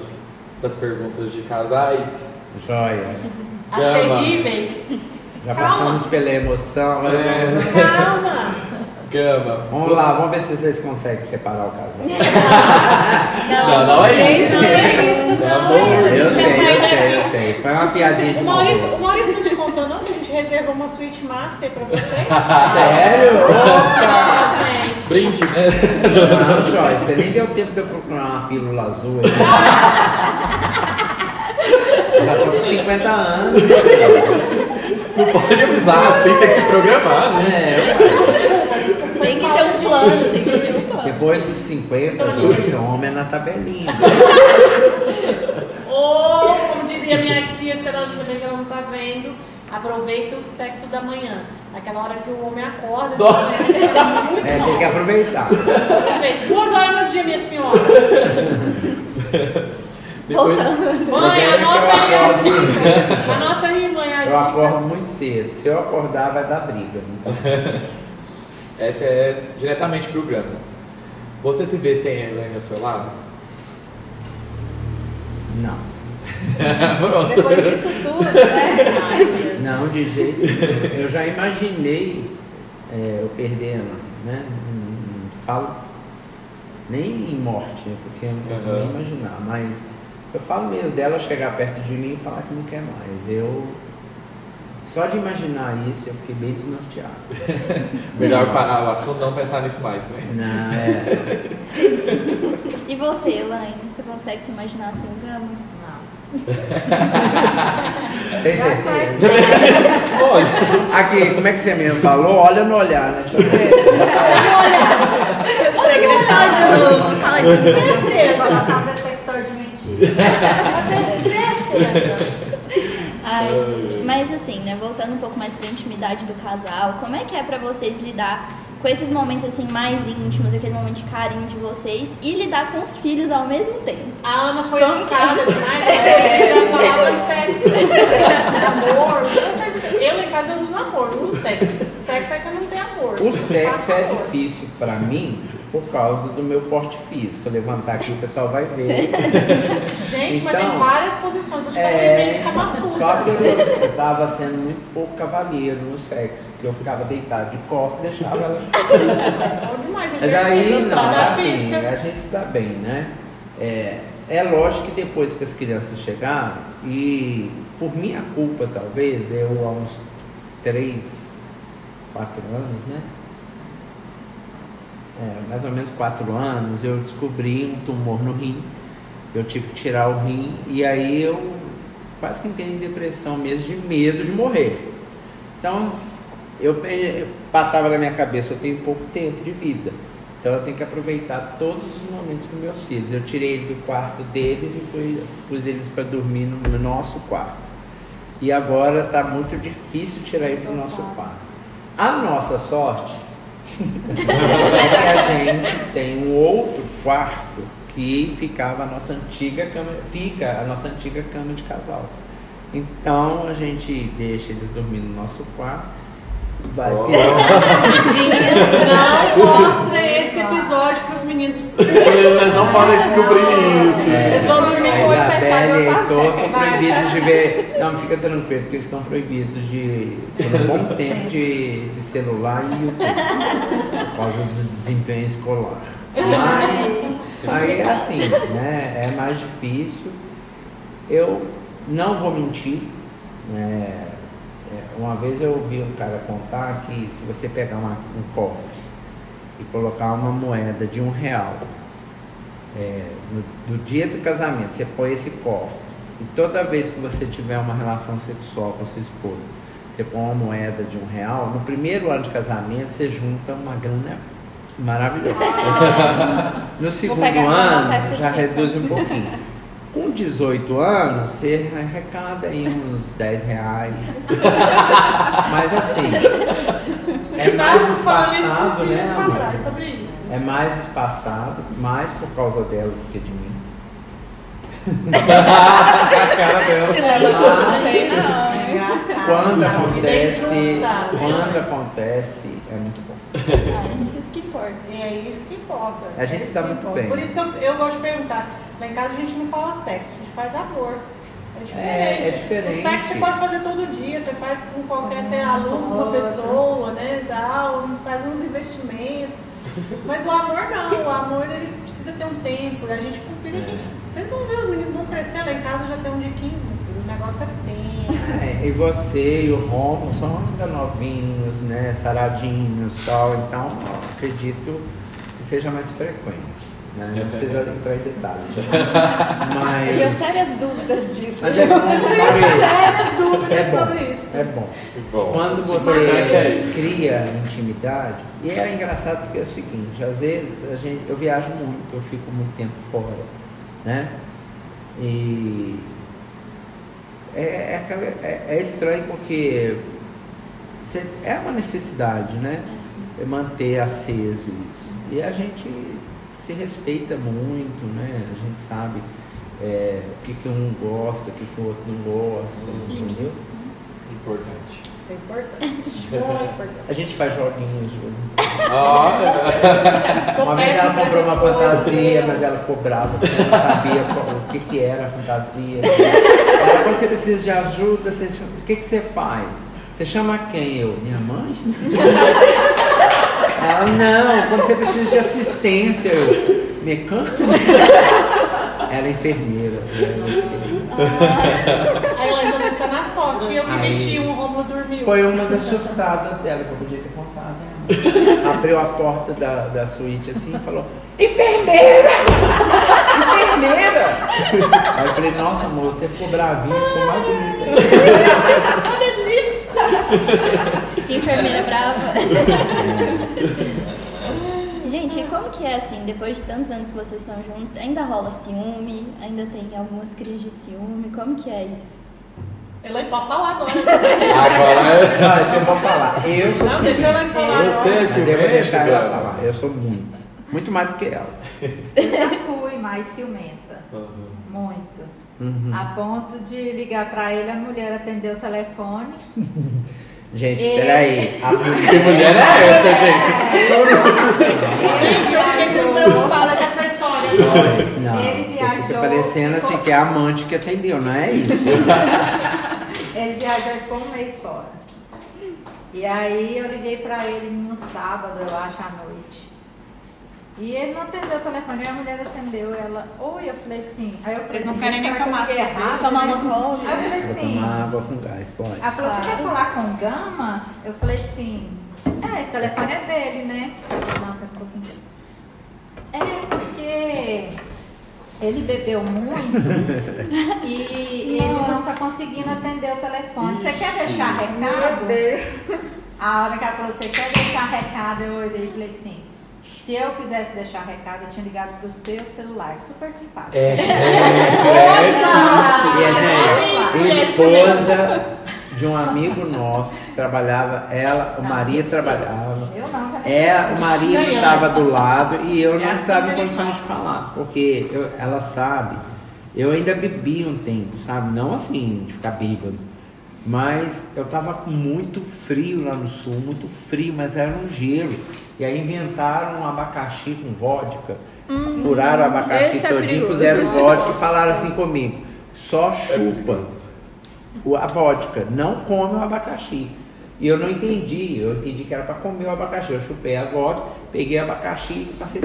as perguntas de casais. Joia. As Gama. terríveis. Já Calma. passamos pela emoção. agora É. vamos- Calma. Gama. Vamos lá, vamos ver se vocês conseguem separar o casal. Não, não é Gente, isso. não é isso, Pelo não. amor de A Eu sei, eu sair sei, eu sei. Foi uma piadinha de O mau Maurício, o. Maurício não te contou não que a gente reservou uma suíte master pra vocês? Sério? Opa! Gente. Brinde, né? Não, Joyce, você nem deu tempo de eu procurar uma pílula azul aí. Já tô com 50 anos. Não pode avisar assim, tem que se programar, né? É, Tem que ter um plano, tem que ter um plano. depois dos 50, Joyce, o homem é na tabelinha. Ou, como diria minha tia, será também que ela não tá vendo, aproveita o sexo da manhã. Aquela hora que o homem acorda, Nossa. gente, ele tá muito É, tem que aproveitar. Aproveita. Duas horas no dia, minha senhora. Depois, Mãe, Eu anota aí. Anota aí, mãe, Eu acordo muito cedo. Se eu acordar, vai dar briga. Então, essa é diretamente pro Gama. Você se vê sem a Elaine ao seu lado? não. Pronto. Depois disso tudo, né? Não, de jeito nenhum. Eu já imaginei é, eu perdendo, né? Não, não falo nem em morte, né? porque eu não consigo Aham. nem imaginar, mas eu falo mesmo dela chegar perto de mim e falar que não quer mais. Eu. Só de imaginar isso eu fiquei bem desnorteado. Melhor parar o assunto não pensar nisso mais, né? Não, é. E você, Elaine, você consegue se imaginar assim, um gama? Não. Tem certeza? Olha, Aqui, como é que você mesmo falou? Olha no olhar, né? Deixa eu ver. Fala de novo, fala de. Certeza. colocar um detector de mentira. Pode ter certeza. Ai, mas assim, né, voltando um pouco mais pra intimidade do casal, como é que é pra vocês lidar com esses momentos assim mais íntimos, aquele momento de carinho de vocês e lidar com os filhos ao mesmo tempo? A Ana foi Como que é? educada demais, ela usa a palavra sexo, amor. Eu em casa eu uso amor, não uso sexo. Sexo é quando não tem amor. O sexo é amor. difícil pra mim por causa do meu porte físico. Eu levantar aqui o pessoal vai ver. Gente, mas Então, tem várias posições. Um É, evento de Sutra. só que eu, eu tava sendo muito pouco cavalheiro no sexo, porque eu ficava deitado de costas e deixava ela. É demais. Mas aí não, atividade assim, física. a gente se dá bem, né? É, é lógico que depois que as crianças chegaram, e por minha culpa talvez, eu há uns 3, 4 anos, né? É, mais ou menos 4 anos, eu descobri um tumor no rim. Eu tive que tirar o rim e aí eu quase que entrei em depressão mesmo, de medo de morrer. Então, eu, eu passava na minha cabeça, eu tenho pouco tempo de vida. Então eu tenho que aproveitar todos os momentos com meus filhos. Eu tirei ele do quarto deles e fui, pus eles para dormir no, no nosso quarto. E agora está muito difícil tirar eles do nosso quarto. A nossa sorte que a gente tem um outro quarto que ficava a nossa antiga cama, fica a nossa antiga cama de casal. Então a gente deixa eles dormir no nosso quarto. Vai ter- Não mostra esse episódio para os meninos. eles não podem descobrir isso. Eles vão dormir com o olho A fechado e estão proibidos de ver. Não, fica tranquilo, porque eles estão proibidos de. por um bom tempo de, de celular e YouTube. Por causa do desempenho escolar. Mas aí é assim, né? É mais difícil. Eu não vou mentir. é, é, uma vez eu ouvi um cara contar que se você pegar uma- um cofre e colocar uma moeda de um real, é, no, do dia do casamento, você põe esse cofre e toda vez que você tiver uma relação sexual com a sua esposa, você põe uma moeda de um real, no primeiro ano de casamento você junta uma grana maravilhosa. No segundo ano já aqui. reduz um pouquinho. Com 18 anos, você arrecada aí uns 10 reais. Mas assim, é mais espaçado, né? amor? sobre isso. É mais espaçado, mais por causa dela do que de mim. A cara dela. Se leva Ah. É engraçado. Quando acontece, frustrar, quando né? acontece, é muito bom. Ah, isso que importa. É isso que importa. A gente É isso tá que muito bem. Por isso que eu, eu gosto de perguntar. Lá em casa a gente não fala sexo, a gente faz amor. É diferente. É, é diferente. O sexo você pode fazer todo dia, você faz com qualquer, você aluga uma outra. pessoa, né, tal, faz uns investimentos. Mas o amor não, o amor ele precisa ter um tempo. A gente com filho, a gente, vocês vão ver os meninos vão crescer lá em casa já tem um de 15, meu filho. O negócio é tenso. É, e você e o Romo são ainda novinhos, né? Saradinhos e tal, então acredito que seja mais frequente. Né? Não precisa entrar em detalhes. Mas. Eu tenho sérias dúvidas disso. Mas é bom, Sérias dúvidas é bom, sobre isso. é bom. Bom, Quando é você isso. cria intimidade, e é engraçado porque é o seguinte, às vezes a gente, eu viajo muito, eu fico muito tempo fora, né? E é, é, é- é estranho porque você- é uma necessidade, né? É manter aceso isso. E a gente se respeita muito, né? A gente sabe é, o que, que um gosta, o que, que o outro não gosta, Os entendeu? limites, né? Importante. Isso é importante. Muito importante. A gente faz joguinhos de vez em quando. Uma vez ela comprou uma coisas, fantasia, Deus. mas ela ficou brava porque ela não sabia qual- o que, que era a fantasia. Ela, quando você precisa de ajuda, você, o que, que você faz? Você chama quem? Eu? Minha mãe? Ela, não, quando você precisa de assistência, eu, mecânico? Ela é enfermeira. né? Aí ela pensa na sorte. E eu vesti um, o Romulo dormiu. Foi uma das surtadas dela, que eu podia ter contado. Né? Abriu a porta da, da suíte assim e falou: Enfermeira! Enfermeira! Aí eu falei: Nossa, moça, você ficou bravinha, ficou mais bonita. Que enfermeira brava. Gente, e como que é assim, depois de tantos anos que vocês estão juntos, ainda rola ciúme? Ainda tem algumas crises de ciúme? Como que é isso? Ela pode falar agora. Agora é. Não, isso eu vou falar. Eu sou Não, deixa ela falar. Você é eu vou deixar ela falar. Eu sou muito. Muito mais do que ela. Mais ciumenta. Uhum. Muito. Uhum. A ponto de ligar pra ele, a mulher atendeu o telefone. Gente, E- peraí. A Que mulher é essa, gente? Gente, eu fiquei muito preocupada com essa história. Não, Ele porque viajou, Fica parecendo assim que é a amante que atendeu, não é isso? Ele viajou e ficou um mês fora. E aí eu liguei pra ele no sábado, eu acho, à noite. E ele não atendeu o telefone, e a mulher atendeu ela. Oi, eu falei assim. Aí eu falei Vocês não assim, querem nem que tomar cerveja? errado, Tomar né? uma coisa. Aí eu falei Vou assim. tomar água com gás, pode. Ela falou, você quer falar com Gama? Eu falei assim, é, esse telefone é dele, né? Não, pera um pouquinho. É, porque ele bebeu muito e ele não tá conseguindo atender o telefone. Você quer deixar recado? A hora que ela falou, você quer deixar recado, eu olhei e falei assim, se eu quisesse deixar recado, eu tinha ligado pro seu celular. Super simpático. É, é, E Isso, gente, isso esposa de um amigo nosso que trabalhava, ela, o Não, marido trabalhava. Eu não, também. É, o marido estava né? do lado e eu É não assim estava em condições de falar, porque eu- ela sabe, eu ainda bebi um tempo, sabe? Não assim, de ficar bêbado, mas eu estava com muito frio lá no sul, muito frio, mas era um gelo. E aí inventaram um abacaxi com vodka, furaram o abacaxi esse é todinho, perigoso. puseram vodka e falaram assim comigo, só chupa o- a vodka, não come o abacaxi. E eu não entendi, eu entendi que era para comer o abacaxi. Eu chupei a vodka, peguei o abacaxi e passei.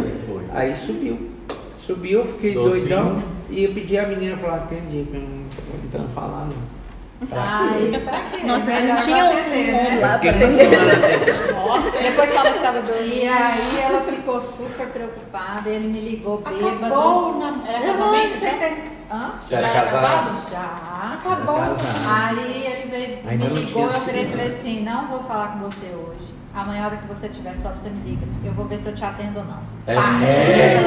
Aí subiu. Subiu, eu fiquei Docinho. doidão e eu pedi a menina falar, entendi, eu não tô aguentando falar não. Aí, pra quê? Nossa, Melhor não tinha um atender, né? Eu lá pra atender. Nossa, Depois fala que tava dormindo. E aí ela ficou super preocupada, ele me ligou bêbado. acabou o nam- Era Eu casamento? que você já? tem. Hã? Já era casado? Já, acabou. Aí ele veio, Ainda me ligou, eu virei e falei assim, não vou falar com você hoje. Amanhã, a hora que você tiver só você me liga. Eu vou ver se eu te atendo ou não. É. Pá, É.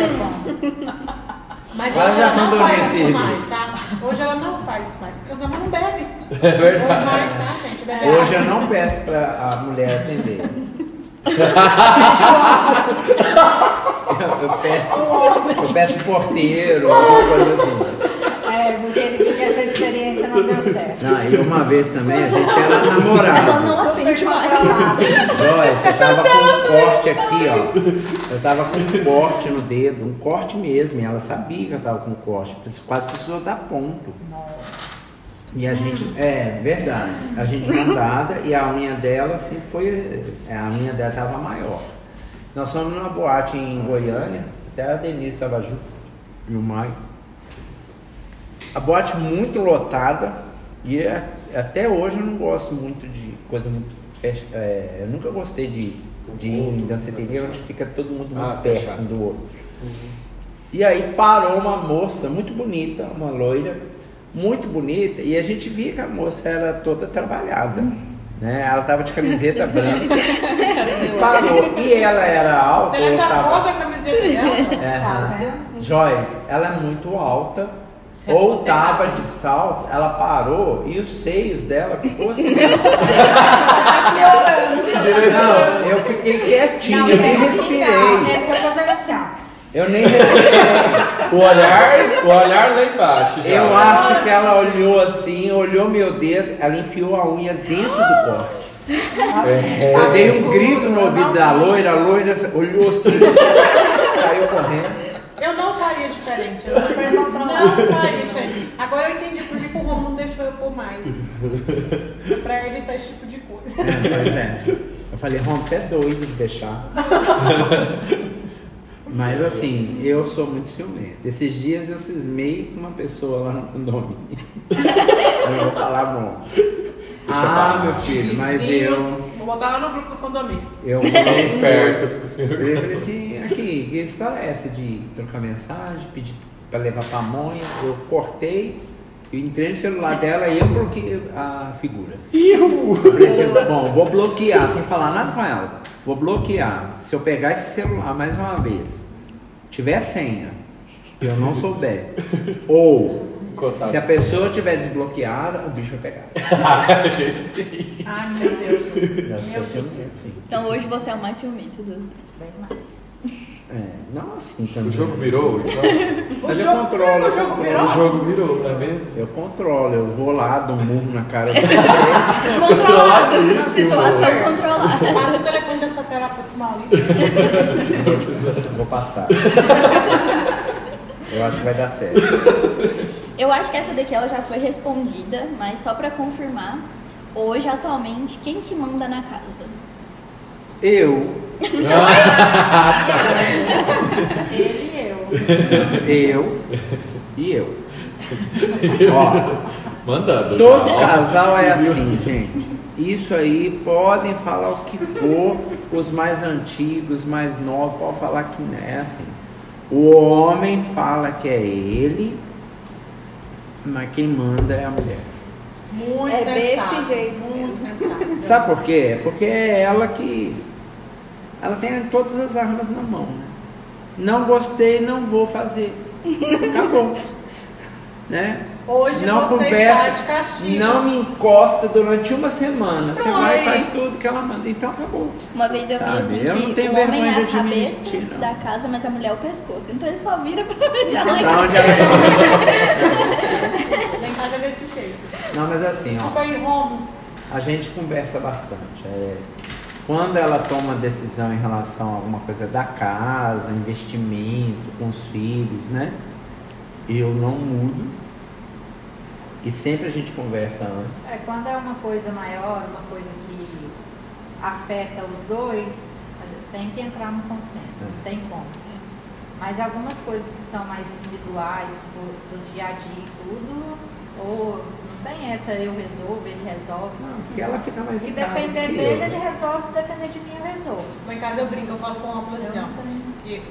Mas Quase ela não serviço. mais, tá? Hoje ela não faz isso mais, porque o Dama não bebe. É verdade. Hoje mais, tá, gente? Bebe Hoje água. eu não peço pra a mulher atender. eu, eu peço, eu peço porteiro, alguma coisa assim. É, porque ele e uma vez também a gente era namorado. Ela não atende mais. Joyce, eu tava com um corte aqui, ó. Eu tava com um corte no dedo, um corte mesmo, e ela sabia que eu tava com corte, quase precisou dar ponto. E a gente, é verdade, a gente mandada e a unha dela sempre foi, é, a unha dela tava maior. Nós fomos numa boate em Goiânia, até a Denise tava junto, e o Maio. A boate muito lotada e é- até hoje eu não gosto muito de coisa muito fecha, é, eu nunca gostei de, de ir em danceteria onde fica todo mundo muito Ah, perto fechado. um do outro. E aí parou uma moça muito bonita, uma loira, muito bonita, e a gente via que a moça era toda trabalhada. Né? Ela tava de camiseta branca. Parou. E ela era alta. Será ou que tá tava- a camiseta dela? é, Tá vendo? Joyce, ela é muito alta. Ou tava errada. de salto, ela parou e os seios dela ficou assim. Não, eu fiquei quietinho, Não, eu nem respirei. Ele foi fazendo assim, ó. Eu nem respirei. O olhar, o olhar lá embaixo. Já. Eu acho que ela olhou assim, olhou meu dedo, ela enfiou a unha dentro do corte. É, gente, Eu dei um grito no ouvido da loira, a loira olhou assim, saiu correndo. Eu não diferente. Eu Super controlado. não faria diferente. Agora eu entendi por que o Romulo não deixou eu pôr mais. pra evitar esse tipo de coisa. Pois é. Eu falei, Rom, você é doido de deixar. Mas assim, eu sou muito ciumento. Esses dias eu cismei com uma pessoa lá no condomínio. eu não vou falar bom. Ah, pra meu filho, mas Vizinhos, eu. Vou botar lá no grupo do condomínio. Eu espertos com o senhor. Eu falei assim, aqui, que história é essa de trocar mensagem, pedir pra levar pamonha? Eu cortei, eu entrei no celular dela e eu bloqueei a figura. Eu falei assim, bom, vou bloquear, sem falar nada com ela. Vou bloquear. Se eu pegar esse celular mais uma vez, tiver senha, eu não souber, ou Se a pessoa tiver desbloqueada, o bicho vai pegar. Gente, sim. Ai, meu Deus. Eu sou ciumento, sim. Então hoje você é o mais ciumento dos dois. Bem mais. É, não assim também. O jogo virou, então. O Mas eu jogo, controlo, o eu jogo controlo. virou? O jogo virou, é mesmo? Eu controlo, eu vou lá, dou um murro na cara do Controlado. Situação controlada. Passa o telefone da sua terapeuta Maurício. Vou passar. Eu acho que vai dar certo. Eu acho que essa daqui ela já foi respondida, mas só pra confirmar, hoje atualmente quem que manda na casa? Eu, Ele e eu. eu e eu. Ó, Mandando. todo já, ó. casal é assim, gente. Isso aí podem falar o que for, os mais antigos, os mais novos, podem falar que não é assim. O homem fala que é ele, mas quem manda é a mulher. Muito É desse sensato. jeito Muito sensato. Sabe por quê? Porque é ela que. Ela tem todas as armas na mão. Né? Não gostei, não vou fazer. Acabou. Né? Hoje não você conversa, está de castigo. não me encosta durante uma semana. Você Pronto. vai e faz tudo que ela manda. Então acabou. Uma vez eu Sabe, vi assim eu não que tenho o homem é a cabeça da casa, mas a mulher é o pescoço. Então ele só vira pra onde ela Pra quer. onde ela Lá em casa é desse jeito. Não, mas assim, ó. A gente conversa bastante. É, quando ela toma decisão em relação a alguma coisa da casa, investimento com os filhos, né? Eu não mudo. E sempre a gente conversa antes. É, quando é uma coisa maior, uma coisa que afeta os dois, tem que entrar no consenso, não tem como. Mas algumas coisas que são mais individuais, tipo, do dia a dia e tudo, ou não tem essa eu resolvo, ele resolve. Não, porque ela fica mais Se depender que dele, eu. ele resolve, se depender de mim, eu resolvo. Lá em casa eu brinco, eu falo com uma assim, tenho. que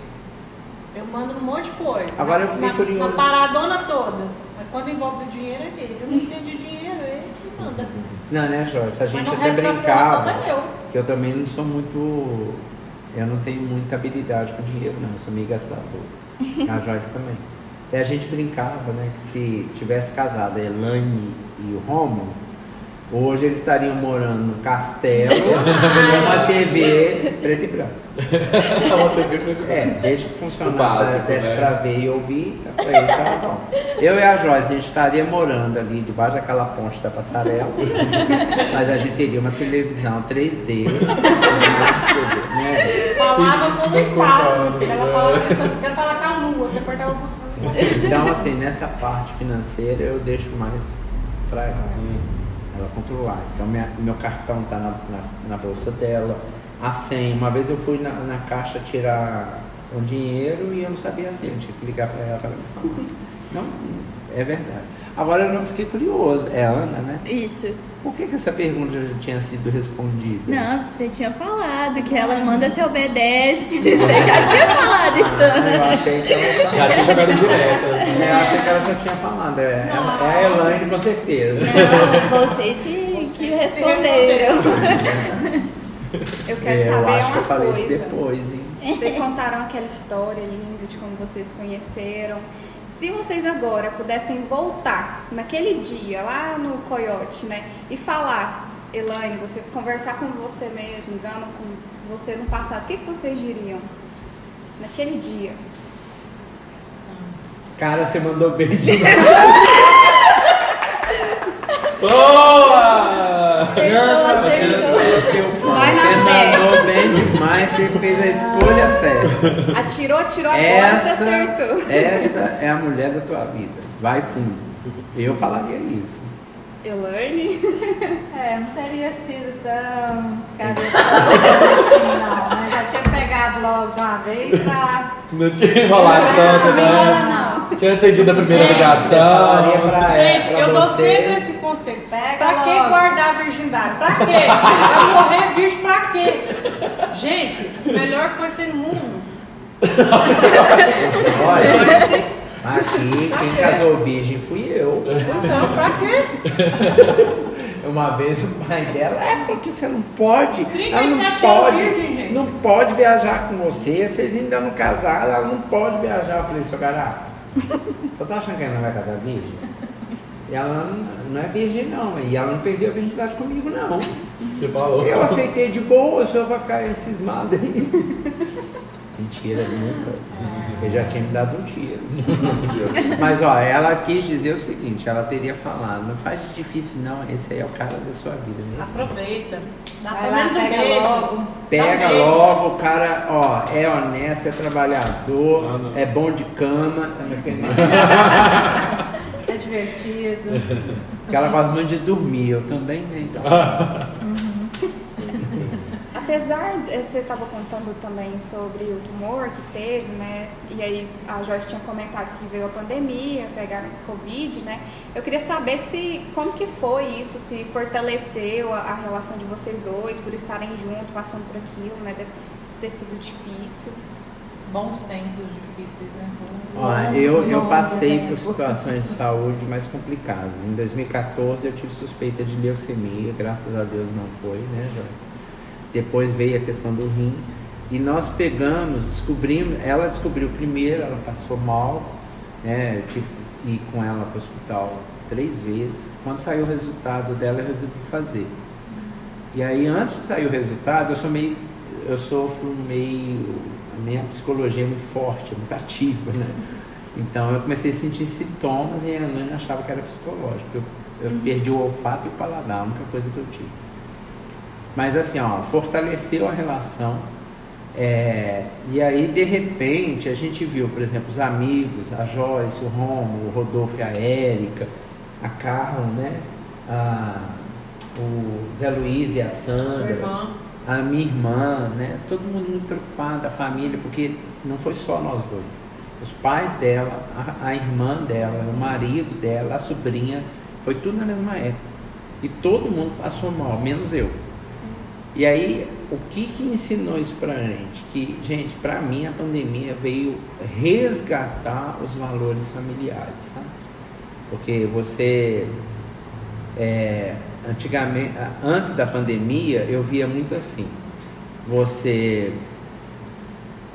eu mando um monte de coisa. Agora na, eu fiquei na, curioso. Na paradona toda. Mas quando envolve o dinheiro é ele. Eu não entendo de dinheiro, é ele que manda. Não, né, Joyce? A gente até brincava toda eu. que eu também não sou muito. Eu não tenho muita habilidade com dinheiro, não. Eu sou meio gastador. A Joyce também. Até a gente brincava, né? Que se tivesse casado a Elaine e o Romo, hoje eles estariam morando no castelo com uma TV preto e branco. É uma TV preto e É, branco. desde que O funcionasse, desse né? pra ver e ouvir, tá, pra eles tava bom. Eu e a Joyce, a gente estaria morando ali debaixo daquela ponte da passarela, mas a gente teria uma televisão 3D, né? Falava o isso espaço. Ela falava com a lua. Você cortava uma Então, assim, nessa parte financeira eu deixo mais pra ela, ela controlar. Então, minha- meu cartão tá na, na, na bolsa dela, a senha. Uma vez eu fui na, na caixa tirar um dinheiro e eu não sabia a senha, eu tinha que ligar pra ela para me falar. Não, é verdade. Agora eu não fiquei curioso, é a Ana, né? Isso. Por que, que essa pergunta já tinha sido respondida? Não, você tinha falado que ela manda se obedece. Você já tinha falado isso. Ah, eu achei que ela Já tinha jogado direto. É, eu achei que ela já tinha falado. É, Não. é a Elaine, com certeza. Não, vocês que, que responderam. Eu quero É, eu saber acho que eu uma falei isso coisa. depois, hein? Vocês contaram aquela história linda de como vocês conheceram. Se vocês agora pudessem voltar naquele dia lá no Coyote, né, e falar, Elaine, você conversar com você mesmo, Gama com você no passado, o que, que vocês diriam naquele dia? Cara, você mandou bem demais. Boa! Você não Vai na Você fé. mandou bem demais, você fez a escolha certa. Atirou, atirou agora, você Essa, acertou. essa é a mulher da tua vida. Vai fundo. Eu falaria isso. Elaine? É, não teria sido tão cabeça assim, não. Mas já tinha pegado logo uma vez pra. Não tinha enrolado tanto, né? Tinha entendido a primeira ligação. Gente, pra eu dou você. sempre esse conselho. Pega pra que guardar a virgindade? Pra quê? Vai morrer virgem pra quê? Gente, melhor coisa tem no mundo. Olha, aqui quem casou virgem fui eu. Então, pra quê? Uma vez o pai dela, é porque você não pode. Ela não 37 pode. virgem, gente. Não pode viajar com você, vocês ainda não casaram, ela não pode viajar. Eu falei, seu garapa, você tá achando que ela não vai casar virgem? E ela não, é virgem não, e ela não perdeu a virgindade comigo não. Você falou. Eu aceitei de boa, o senhor vai ficar cismado aí. Mentira, nunca. Ele já tinha me dado um tiro. Mas ó, ela quis dizer o seguinte, ela teria falado, não faz de difícil não, esse aí é o cara da sua vida mesmo. Aproveita. Dá Vai pelo lá, menos um pega beijo. logo. Um Pega beijo. logo, o cara, ó, é honesto, é trabalhador, não. é bom de cama, tá? É divertido. Porque ela gosta muito de dormir, eu também, né? Então, Apesar de eh, você estava contando também sobre o tumor que teve, né? E aí a Joyce tinha comentado que veio a pandemia, pegaram Covid, né? Eu queria saber se como que foi isso, se fortaleceu a, a relação de vocês dois por estarem juntos, passando por aquilo, né? Deve ter sido difícil. Bons tempos difíceis, né? ó, eu, eu passei por situações de saúde mais complicadas. Em 2014 eu tive suspeita de leucemia, graças a Deus não foi, né? Depois veio a questão do rim. E nós pegamos, descobrimos, ela descobriu primeiro, ela passou mal, né? Eu tive que ir com ela para o hospital três vezes. Quando saiu o resultado dela, eu resolvi fazer. E aí, antes de sair o resultado, eu sou meio. Eu sofro meio. Minha psicologia é muito forte, é muito ativa, né? Então eu comecei a sentir sintomas e a Nani achava que era psicológico. Eu, eu perdi o olfato e o paladar, a única coisa que eu tive. Mas assim, ó, fortaleceu a relação. É, e aí, de repente, a gente viu, por exemplo, os amigos, a Joyce, o Romo, o Rodolfo e a Érica, a Carla, né? A, o Zé Luiz e a Sandra Sua irmã. A minha irmã, né? Todo mundo muito preocupado, a família, porque não foi só nós dois. Os pais dela, a, a irmã dela, o marido dela, a sobrinha, foi tudo na mesma época. E todo mundo passou mal, menos eu. E aí, o que que ensinou isso pra gente? Que, gente, pra mim a pandemia veio resgatar os valores familiares, sabe? Porque você, é, antigamente, antes da pandemia, eu via muito assim. Você,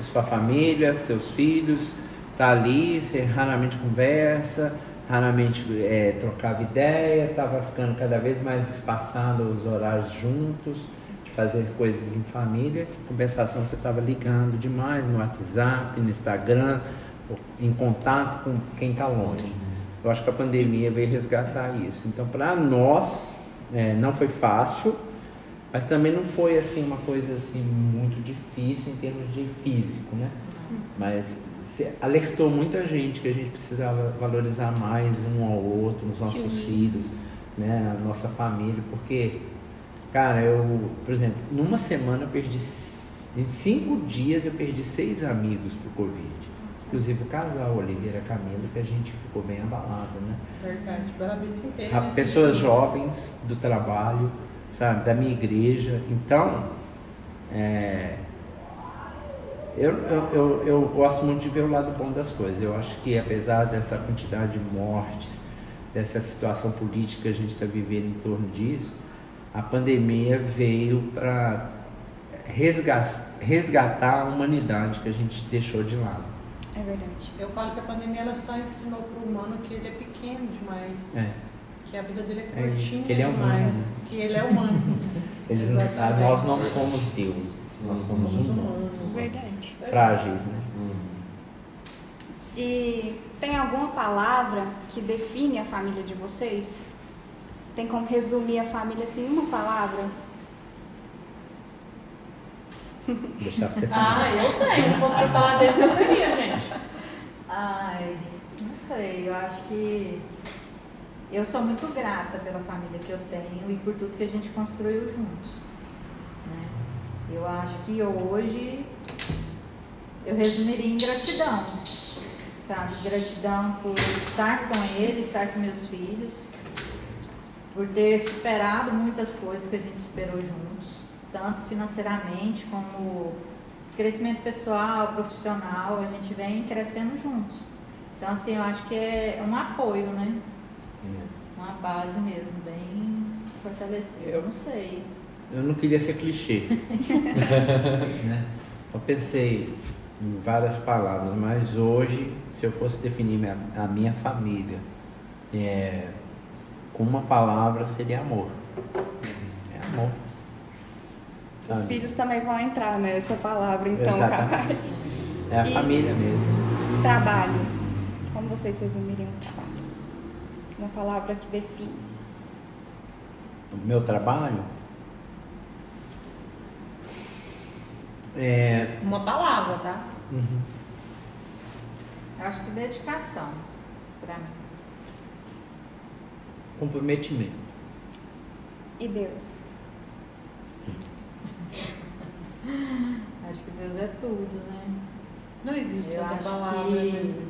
sua família, seus filhos, tá ali, você raramente conversa, raramente é, trocava ideia, estava ficando cada vez mais espaçado os horários juntos, de fazer coisas em família. Em compensação, você estava ligando demais no WhatsApp, no Instagram, em contato com quem está longe. Eu acho que a pandemia veio resgatar isso. Então, para nós, é, não foi fácil, mas também não foi assim uma coisa assim muito difícil em termos de físico, né? Mas se alertou muita gente que a gente precisava valorizar mais um ao outro, os nossos Sim. filhos, né, a nossa família, porque, cara, eu, por exemplo, numa semana eu perdi, em cinco dias eu perdi seis amigos por Covid. Inclusive o casal, Oliveira Camila, que a gente ficou bem abalado, né? Verdade, Bela Vista inteira. Né? pessoas jovens do trabalho, sabe, da minha igreja. Então, é, eu, eu, eu, eu gosto muito de ver o lado bom das coisas. Eu acho que apesar dessa quantidade de mortes, dessa situação política que a gente está vivendo em torno disso, a pandemia veio para resgatar a humanidade que a gente deixou de lado. É verdade. Eu falo que a pandemia ela só ensinou pro humano que ele é pequeno demais. É. Que a vida dele é É curtinha que ele é humano, demais. Que ele é humano. Eles, ah, nós não somos deuses, nós somos Somos humanos. humanos. Verdade. Frágeis, né? E tem alguma palavra que define a família de vocês? Tem como resumir a família assim em uma palavra? Deixar você Ah, falar. eu tenho. Se fosse pra falar deles, eu teria, gente. Ai, não sei, eu acho que eu sou muito grata pela família que eu tenho e por tudo que a gente construiu juntos. né? Eu acho que hoje eu resumiria em gratidão, sabe? Gratidão por estar com ele, estar com meus filhos, por ter superado muitas coisas que a gente superou juntos, tanto financeiramente como crescimento pessoal, profissional, a gente vem crescendo juntos. Então, assim, eu acho que é um apoio, né? Uma base mesmo, bem fortalecida. Eu não sei. Eu não queria ser clichê. né? Eu pensei em várias palavras, mas hoje, se eu fosse definir minha- a minha família é, com uma palavra, seria amor. É amor. Os Sabe? filhos também vão entrar nessa palavra, então, Exatamente. capaz. É a E- família mesmo. Trabalho. Como vocês resumiriam o trabalho? Uma palavra que define. O meu trabalho é. Uma palavra, tá? uhum. Acho que dedicação, pra mim. comprometimento. E Deus? Acho que Deus é tudo, né? Não existe Eu outra acho palavra. que, né?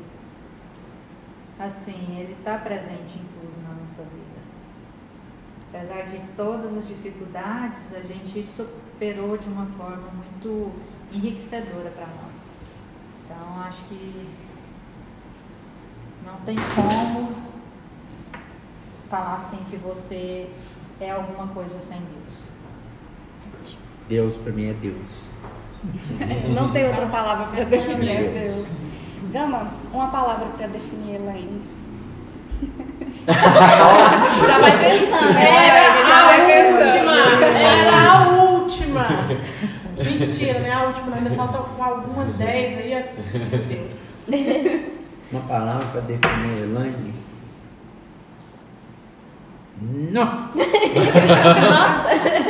assim, Ele está presente em tudo na nossa vida. Apesar de todas as dificuldades, a gente superou de uma forma muito enriquecedora para nós. Então, acho que não tem como falar assim que você é alguma coisa sem Deus. Deus para mim é Deus. Não tem outra palavra para definir é Deus. Deus. Gama, uma palavra para definir Elaine. já vai pensando, né? Era Já a vai pensando. última! Era a última! Mentira, né? A última, ainda faltam algumas dez aí. ó. Meu Deus. Uma palavra para definir Elaine. Nossa!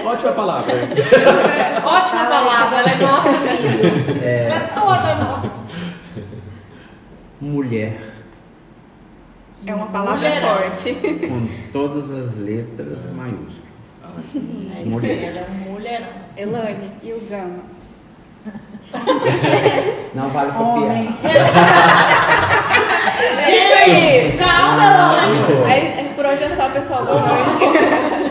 Ótima palavra. Ótima palavra, ela é nossa amiga. Ela é toda nossa. Mulher. É uma palavra Mulherão. forte. Com todas as letras maiúsculas. É isso aí, Mulher. ela é um mulherão. Elaine e o Gama. Não vale copiar. Homem. Gente, calma, Elaine. Aí, por hoje é só, pessoal. Boa noite.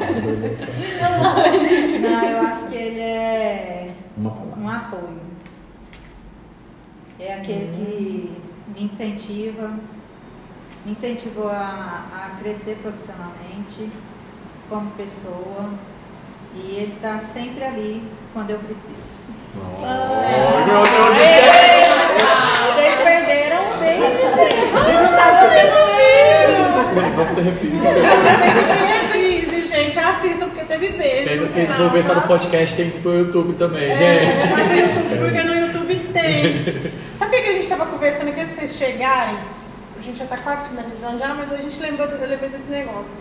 Não, eu acho que ele é um apoio. É aquele que me incentiva, me incentivou a, a crescer profissionalmente, como pessoa. E ele está sempre ali quando eu preciso. Vocês perderam o beijo, gente. Vocês não estavam vendo Vamos ter reprise. Assistam porque teve beijo. No quem final, for pensar tá? no podcast tem que ir pro YouTube também, É, gente. vai no YouTube, porque no YouTube tem. Sabe o que a gente estava conversando aqui antes de vocês chegarem? A gente já está quase finalizando já, mas a gente lembrou, eu lembrei desse negócio.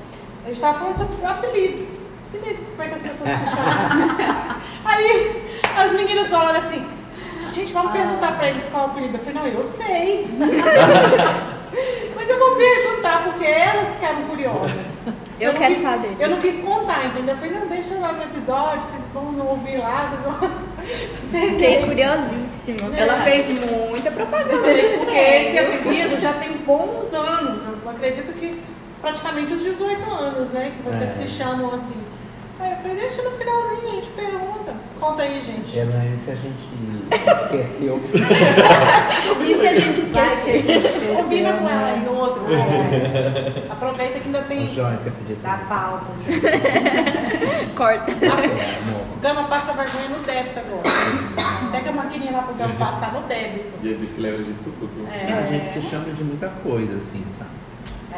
A gente estava falando sobre apelidos. Apelidos, como é que as pessoas se chamam. Aí as meninas falaram assim, gente, vamos perguntar para eles qual é o apelido. Eu falei, não, eu sei. Mas eu vou perguntar, porque elas ficaram curiosas. Eu não quero quis- saber. Eu não quis contar, entendeu? Eu falei, não, deixa lá no episódio, vocês vão ouvir lá, vocês vão. Fiquei curiosíssima. Ela fez muita propaganda. Porque esse apelido já tem bons anos. Eu acredito que praticamente os 18 anos, né? Que vocês É. se chamam assim. Aí eu falei, deixa no finalzinho, a gente pergunta. Conta aí, gente. Elaine, se a gente esqueceu. E se a gente esqueceu, Combina com ela aí no outro. Aproveita que ainda tem. João, você podia ter. Dá pausa, gente. Corta. É, amor. Gama passa vergonha no débito agora. Pega a maquininha lá pro Gama passar no débito. E ele disse que lembra de tudo. É. A gente se chama de muita coisa, assim, sabe?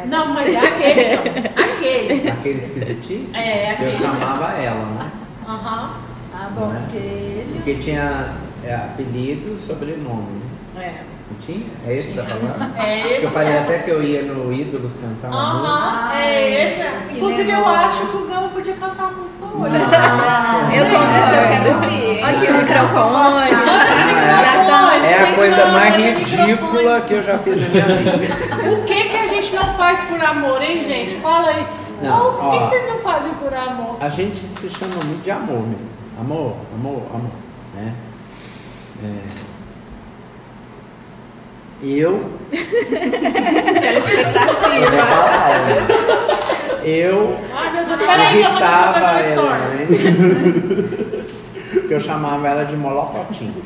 É, Não, mas é aquele, não. Aquele. Aquele esquisitice, É, aquele. eu chamava ela, né? Aham. Tá bom, Né? porque ele. Porque tinha é, apelido e sobrenome. né? É. Não tinha? É esse que tá falando? É Porque esse. eu falei até que eu ia no Ídolos cantar uma música. Aham, Ai, é esse. que Inclusive, eu acho que o Gama podia cantar a música hoje. Nossa. Eu Essa eu quero ouvir. Aqui o microfone. microfone, É a coisa mais ridícula que eu já fiz na minha vida. O que que não faz por amor, hein, gente? Fala aí. Não, Qual- o que, ó. que vocês não fazem por amor? A gente se chama muito de amor mesmo. Amor, amor, amor. Né? É... Eu. Aquela Eu vou expectativa. né? Eu Ai, meu Deus, peraí, eu irritava fazer um stories. né? que eu chamava ela de molocotinho.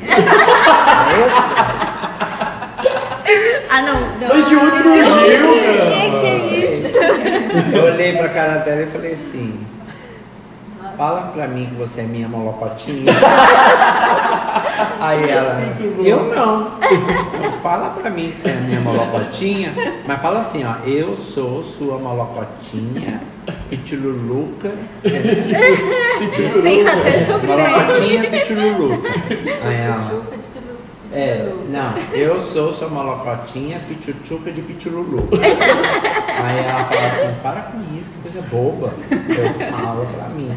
Ah, não. não. Mas de onde surgiu, cara? Que que é isso? Eu olhei pra cara dela e falei assim. Fala pra mim que você é minha molocotinha. Aí ela, eu não. Fala pra mim que você é minha molocotinha, mas fala assim, ó, eu sou sua molocotinha, pitiluluca, Tem até sobrenome. molocotinha, pitiluluca. Aí ela, Chupa de pilu. de é, pilu. não, eu sou sua molocotinha, pichuchuca de pichululu. Aí ela fala assim, para com isso, que coisa boba. Eu falo pra mim.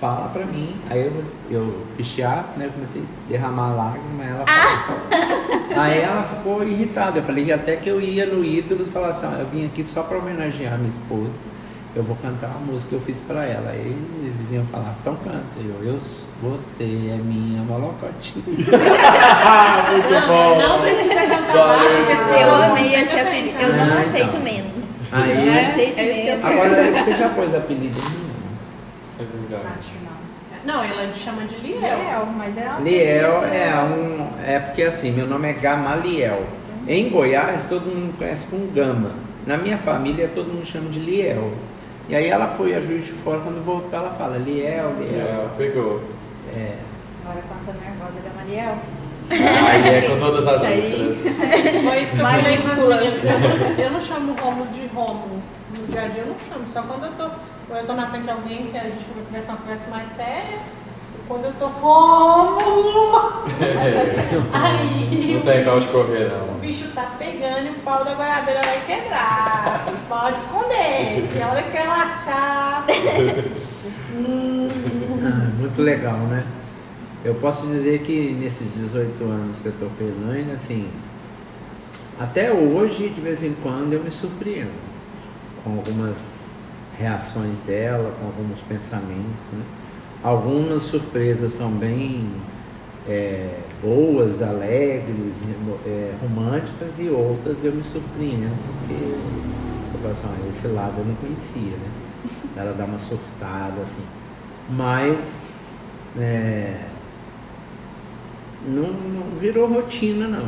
Fala pra mim. Aí eu, eu fiz teatro, né? eu Comecei a derramar lágrimas, ela falou. Aí ela ficou irritada. Eu falei até que eu ia no Ídolos e falar assim, ó, eu vim aqui só pra homenagear minha esposa. Eu vou cantar uma música que eu fiz pra ela. Aí eles iam falar, então canta. Eu, eu, você é minha molocotinha. Ah, muito Não, bom. não precisa cantar Valeu. baixo, Eu amei esse apelido. tá? Eu não Ah, aceito então. menos. Aí- Eu não aceito É isso que eu menos. Agora, você já pôs apelido em mim? É verdade. Não. Ela te chama de Liel. Liel, mas é Liel é um. É porque assim, meu nome é Gamaliel. Em Goiás, todo mundo me conhece como Gama. Na minha família, todo mundo chama de Liel. E aí ela foi a juiz de fora, quando eu vou ficar, ela fala Liel, Liel. É, pegou. É. Agora quando tá nervosa, Gamaliel. Aí é com todas as letras. Foi isso que eu falei minhas. Eu não- Eu não chamo Rômulo de Rômulo. No dia a dia eu não chamo. Só quando eu tô, ou eu tô na frente de alguém que a gente vai conversar uma conversa mais séria. Quando eu tô Rômulo! Aí Não tem pra onde correr, o não. bicho tá pegando e o pau da goiabeira vai quebrar. Pode esconder. E a hora que ela achar. Ah, muito legal, né? Eu posso dizer que nesses 18 anos que eu tô com a Elaine, assim, até hoje, de vez em quando, eu me surpreendo com algumas reações dela, com alguns pensamentos, né? Algumas surpresas são bem é, boas, alegres, é, românticas e outras eu me surpreendo, porque eu falo assim, "Ah, esse lado eu não conhecia, né? Ela dá uma surtada assim. Mas é, não, não virou rotina não.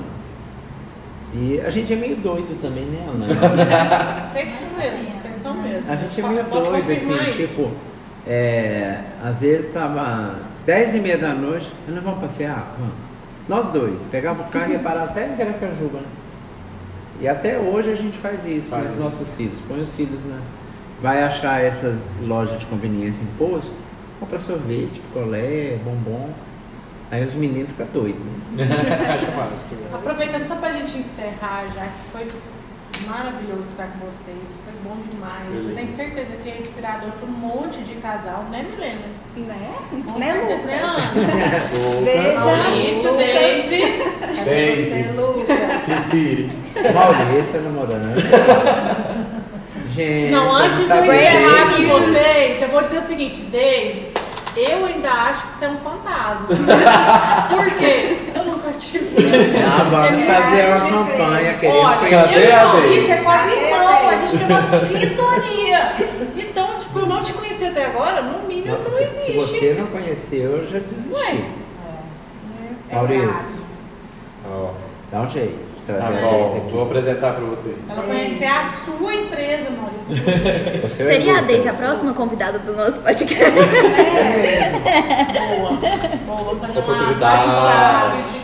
E a gente é meio doido também, né, Ana? Vocês são mesmo, vocês são mesmo. A gente é meio doido, assim, isso? tipo, é, às vezes tava 10 e meia da noite, nós vamos passear? Vamos. Nós dois, pegava o carro e ia parar até em Veracajuba, né? E até hoje a gente faz isso com Faz os isso. nossos filhos. Põe os filhos na. Vai achar essas lojas de conveniência em posto, compra sorvete, picolé, bombom. Aí os meninos ficam doidos, né? Acho massa. Aproveitando só pra gente encerrar, já que foi maravilhoso estar com vocês, foi bom demais. Eu tenho certeza que é inspirador para um monte de casal, né, Milena? Né? Com Né, certeza, Lucas? né, Ana? Veja. Isso. Daisy. Você, Lucas? Se inspire. O Maurício tá namorando. Gente. Não, antes de eu encerrar com vocês, eu vou dizer o seguinte, Daisy, eu ainda acho que você é um fantasma. Por quê? Eu nunca te vi. Ah, vamos É fazer uma campanha querendo Olha, Cadê eu e a o Maurício é quase irmão, a gente tem uma sintonia. Então, tipo, eu não te conheci até agora, no mínimo Nossa, você não Se existe. você não conheceu, eu já desisti. Ué. É Maurício, errado. Ó, dá um jeito de tá trazer Daisy bom, vou apresentar pra vocês. Ela conhecer a sua empresa, Maurício. É Seria a. Deise a próxima convidada do nosso podcast? Boa. Boa, vamos fazer uma Oportunidade.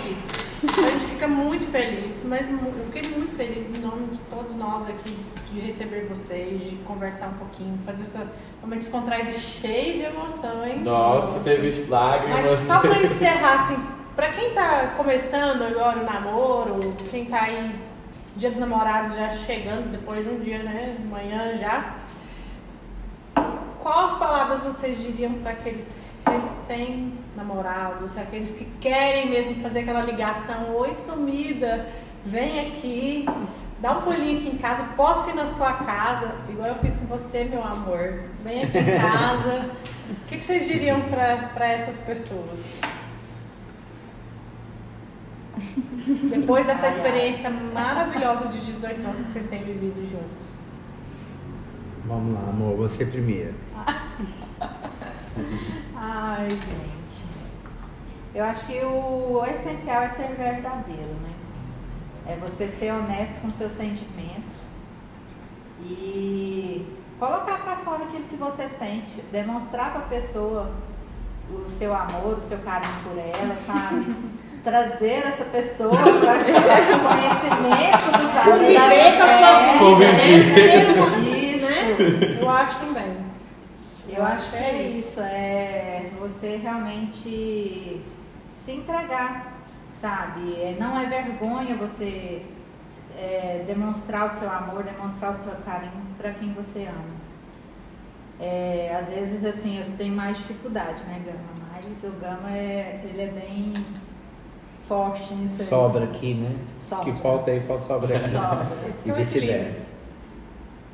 A gente fica muito feliz, mas eu fiquei muito feliz em nome de todos nós aqui de receber vocês, de conversar um pouquinho, fazer essa uma descontraída cheia de emoção, hein? Nossa, teve lágrimas. Mas só pra encerrar, assim, pra quem tá começando agora o namoro, quem tá aí, dia dos namorados já chegando, depois de um dia, né? Amanhã já. Quais palavras vocês diriam para aqueles recém-namorados, aqueles que querem mesmo fazer aquela ligação, oi sumida, vem aqui, dá um pulinho aqui em casa, posso ir na sua casa, igual eu fiz com você, meu amor, vem aqui em casa. O que, que vocês diriam para essas pessoas? Depois dessa experiência maravilhosa de 18 anos que vocês têm vivido juntos. Vamos lá, amor, você primeiro. Ai, gente. Eu acho que o essencial é ser verdadeiro, né? É você ser honesto com seus sentimentos e colocar pra fora aquilo que você sente, demonstrar pra pessoa o seu amor, o seu carinho por ela, sabe? Trazer essa pessoa para conhecimento dos Conviver com a sua vida, né? Mesmo, Isso. né? Eu acho também. Eu acho que é isso, é você realmente se entregar, sabe? É, não é vergonha você é, demonstrar o seu amor, demonstrar o seu carinho para quem você ama. É, às vezes, assim, eu tenho mais dificuldade, né, Gama? Mas o Gama, é, ele é bem forte nisso aí. Sobra aqui, né? Sobra. Que falta aí, falta sobra aqui. Sobra. E é vice-versa.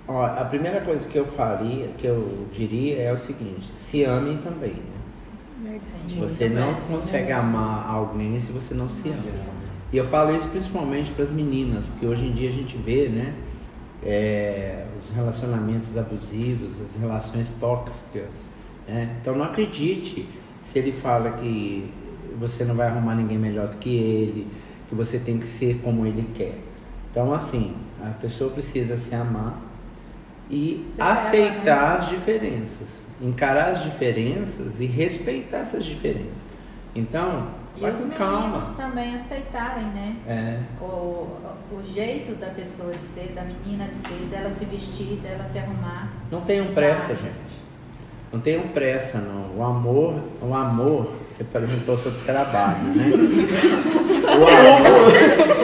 Ó, a primeira coisa que eu faria, que eu diria é o seguinte, se amem também, né? Você não consegue amar alguém se você não se ama. E eu falo isso principalmente para as meninas, porque hoje em dia a gente vê, né? é, os relacionamentos abusivos, as relações tóxicas. Né? Então não acredite se ele fala que você não vai arrumar ninguém melhor do que ele, que você tem que ser como ele quer. Então assim, a pessoa precisa se amar e ela, aceitar as diferenças, encarar as diferenças e respeitar essas diferenças. Então, E vai os com meninos calma. também aceitarem, né? É, o, o jeito da pessoa de ser, da menina de ser, dela se vestir, dela se arrumar. não tenham pressa, gente. Não tenham pressa, não. O amor, o amor, você perguntou sobre trabalho, né? o amor,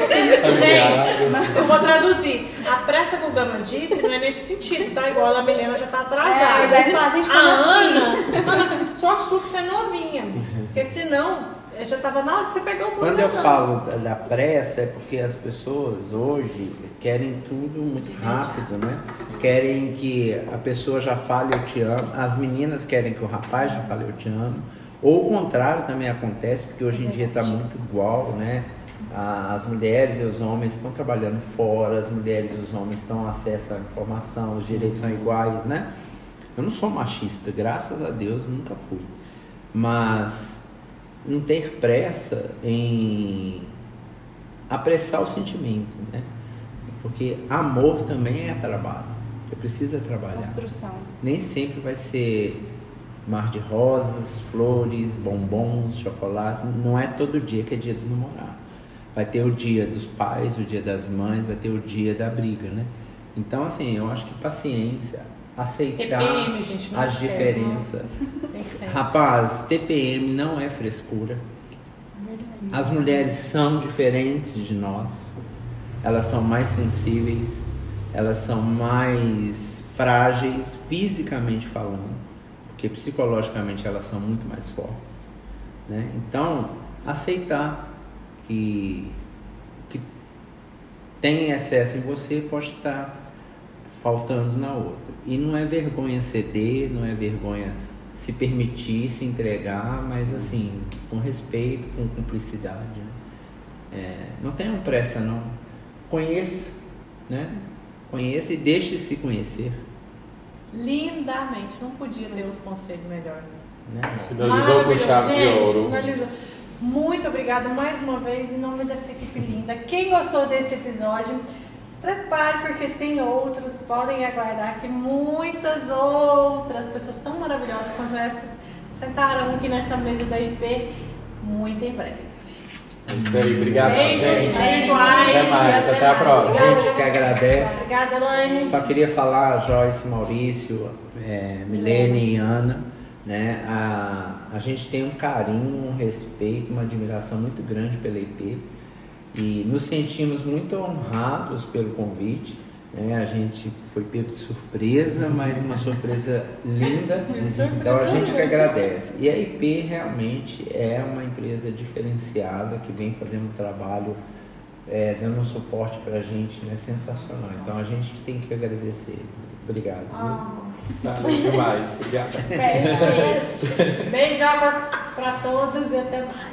Gente, eu vou traduzir. A pressa que o Gama disse não é nesse sentido, tá? Igual a Milena já tá atrasada. É, já ia falar, gente, a assim? Ana, Ana, só sua que você é novinha. Porque senão, eu já tava na hora de você pegar o pulo quando eu Ana. falo da- da pressa é porque as pessoas hoje querem tudo muito rápido, né? Querem que a pessoa já fale eu te amo. As meninas querem que o rapaz já fale eu te amo. Ou o contrário também acontece, porque hoje em dia está muito igual, né? As mulheres e os homens estão trabalhando fora, as mulheres e os homens estão acesso à informação, os direitos são iguais, né? Eu não sou machista, graças a Deus nunca fui. Mas não ter pressa em apressar o sentimento, né? Porque amor também é trabalho. Você precisa trabalhar. Construção. Nem sempre vai ser mar de rosas, flores, bombons, chocolates. Não é todo dia que é dia dos namorados. Vai ter o dia dos pais, o dia das mães, vai ter o dia da briga, né? Então, assim, eu acho que paciência, aceitar TPM, gente, não as esquece. diferenças. Rapaz, TPM não é frescura. As mulheres são diferentes de nós. Elas são mais sensíveis, elas são mais frágeis fisicamente falando, porque psicologicamente elas são muito mais fortes, né? Então, aceitar que que tem excesso em você pode estar faltando na outra. E não é vergonha ceder, não é vergonha se permitir, se entregar, mas assim, com respeito, com cumplicidade. né? É, não tenham pressa não. Conheça, né? Conheça e deixe-se conhecer. Lindamente. Não podia ter outro conselho melhor. Né? Finalizou com chave de ouro. finalizou. Muito obrigada mais uma vez em nome dessa equipe linda. Quem gostou desse episódio, prepare porque tem outros. Podem aguardar que muitas outras pessoas tão maravilhosas quanto essas sentarão aqui nessa mesa da IP muito em breve. É isso aí, obrigado, Beijos, gente. iguais, Até mais, e até a próxima. Obrigada. Gente que agradece. Obrigada, Elaine. Só queria falar, Joyce, Maurício, é, Milene e Ana, né? A, a gente tem um carinho, um respeito, uma admiração muito grande pela IP e nos sentimos muito honrados pelo convite. Né? A gente foi pego de surpresa, mas uma surpresa linda. Então a gente que agradece. E a IP realmente é uma empresa diferenciada que vem fazendo um trabalho é, dando um suporte pra gente, né? Sensacional. Então a gente que tem que agradecer. Obrigado. Ah, Valeu demais, obrigado. Beijo. Beijocas pra todos e até mais.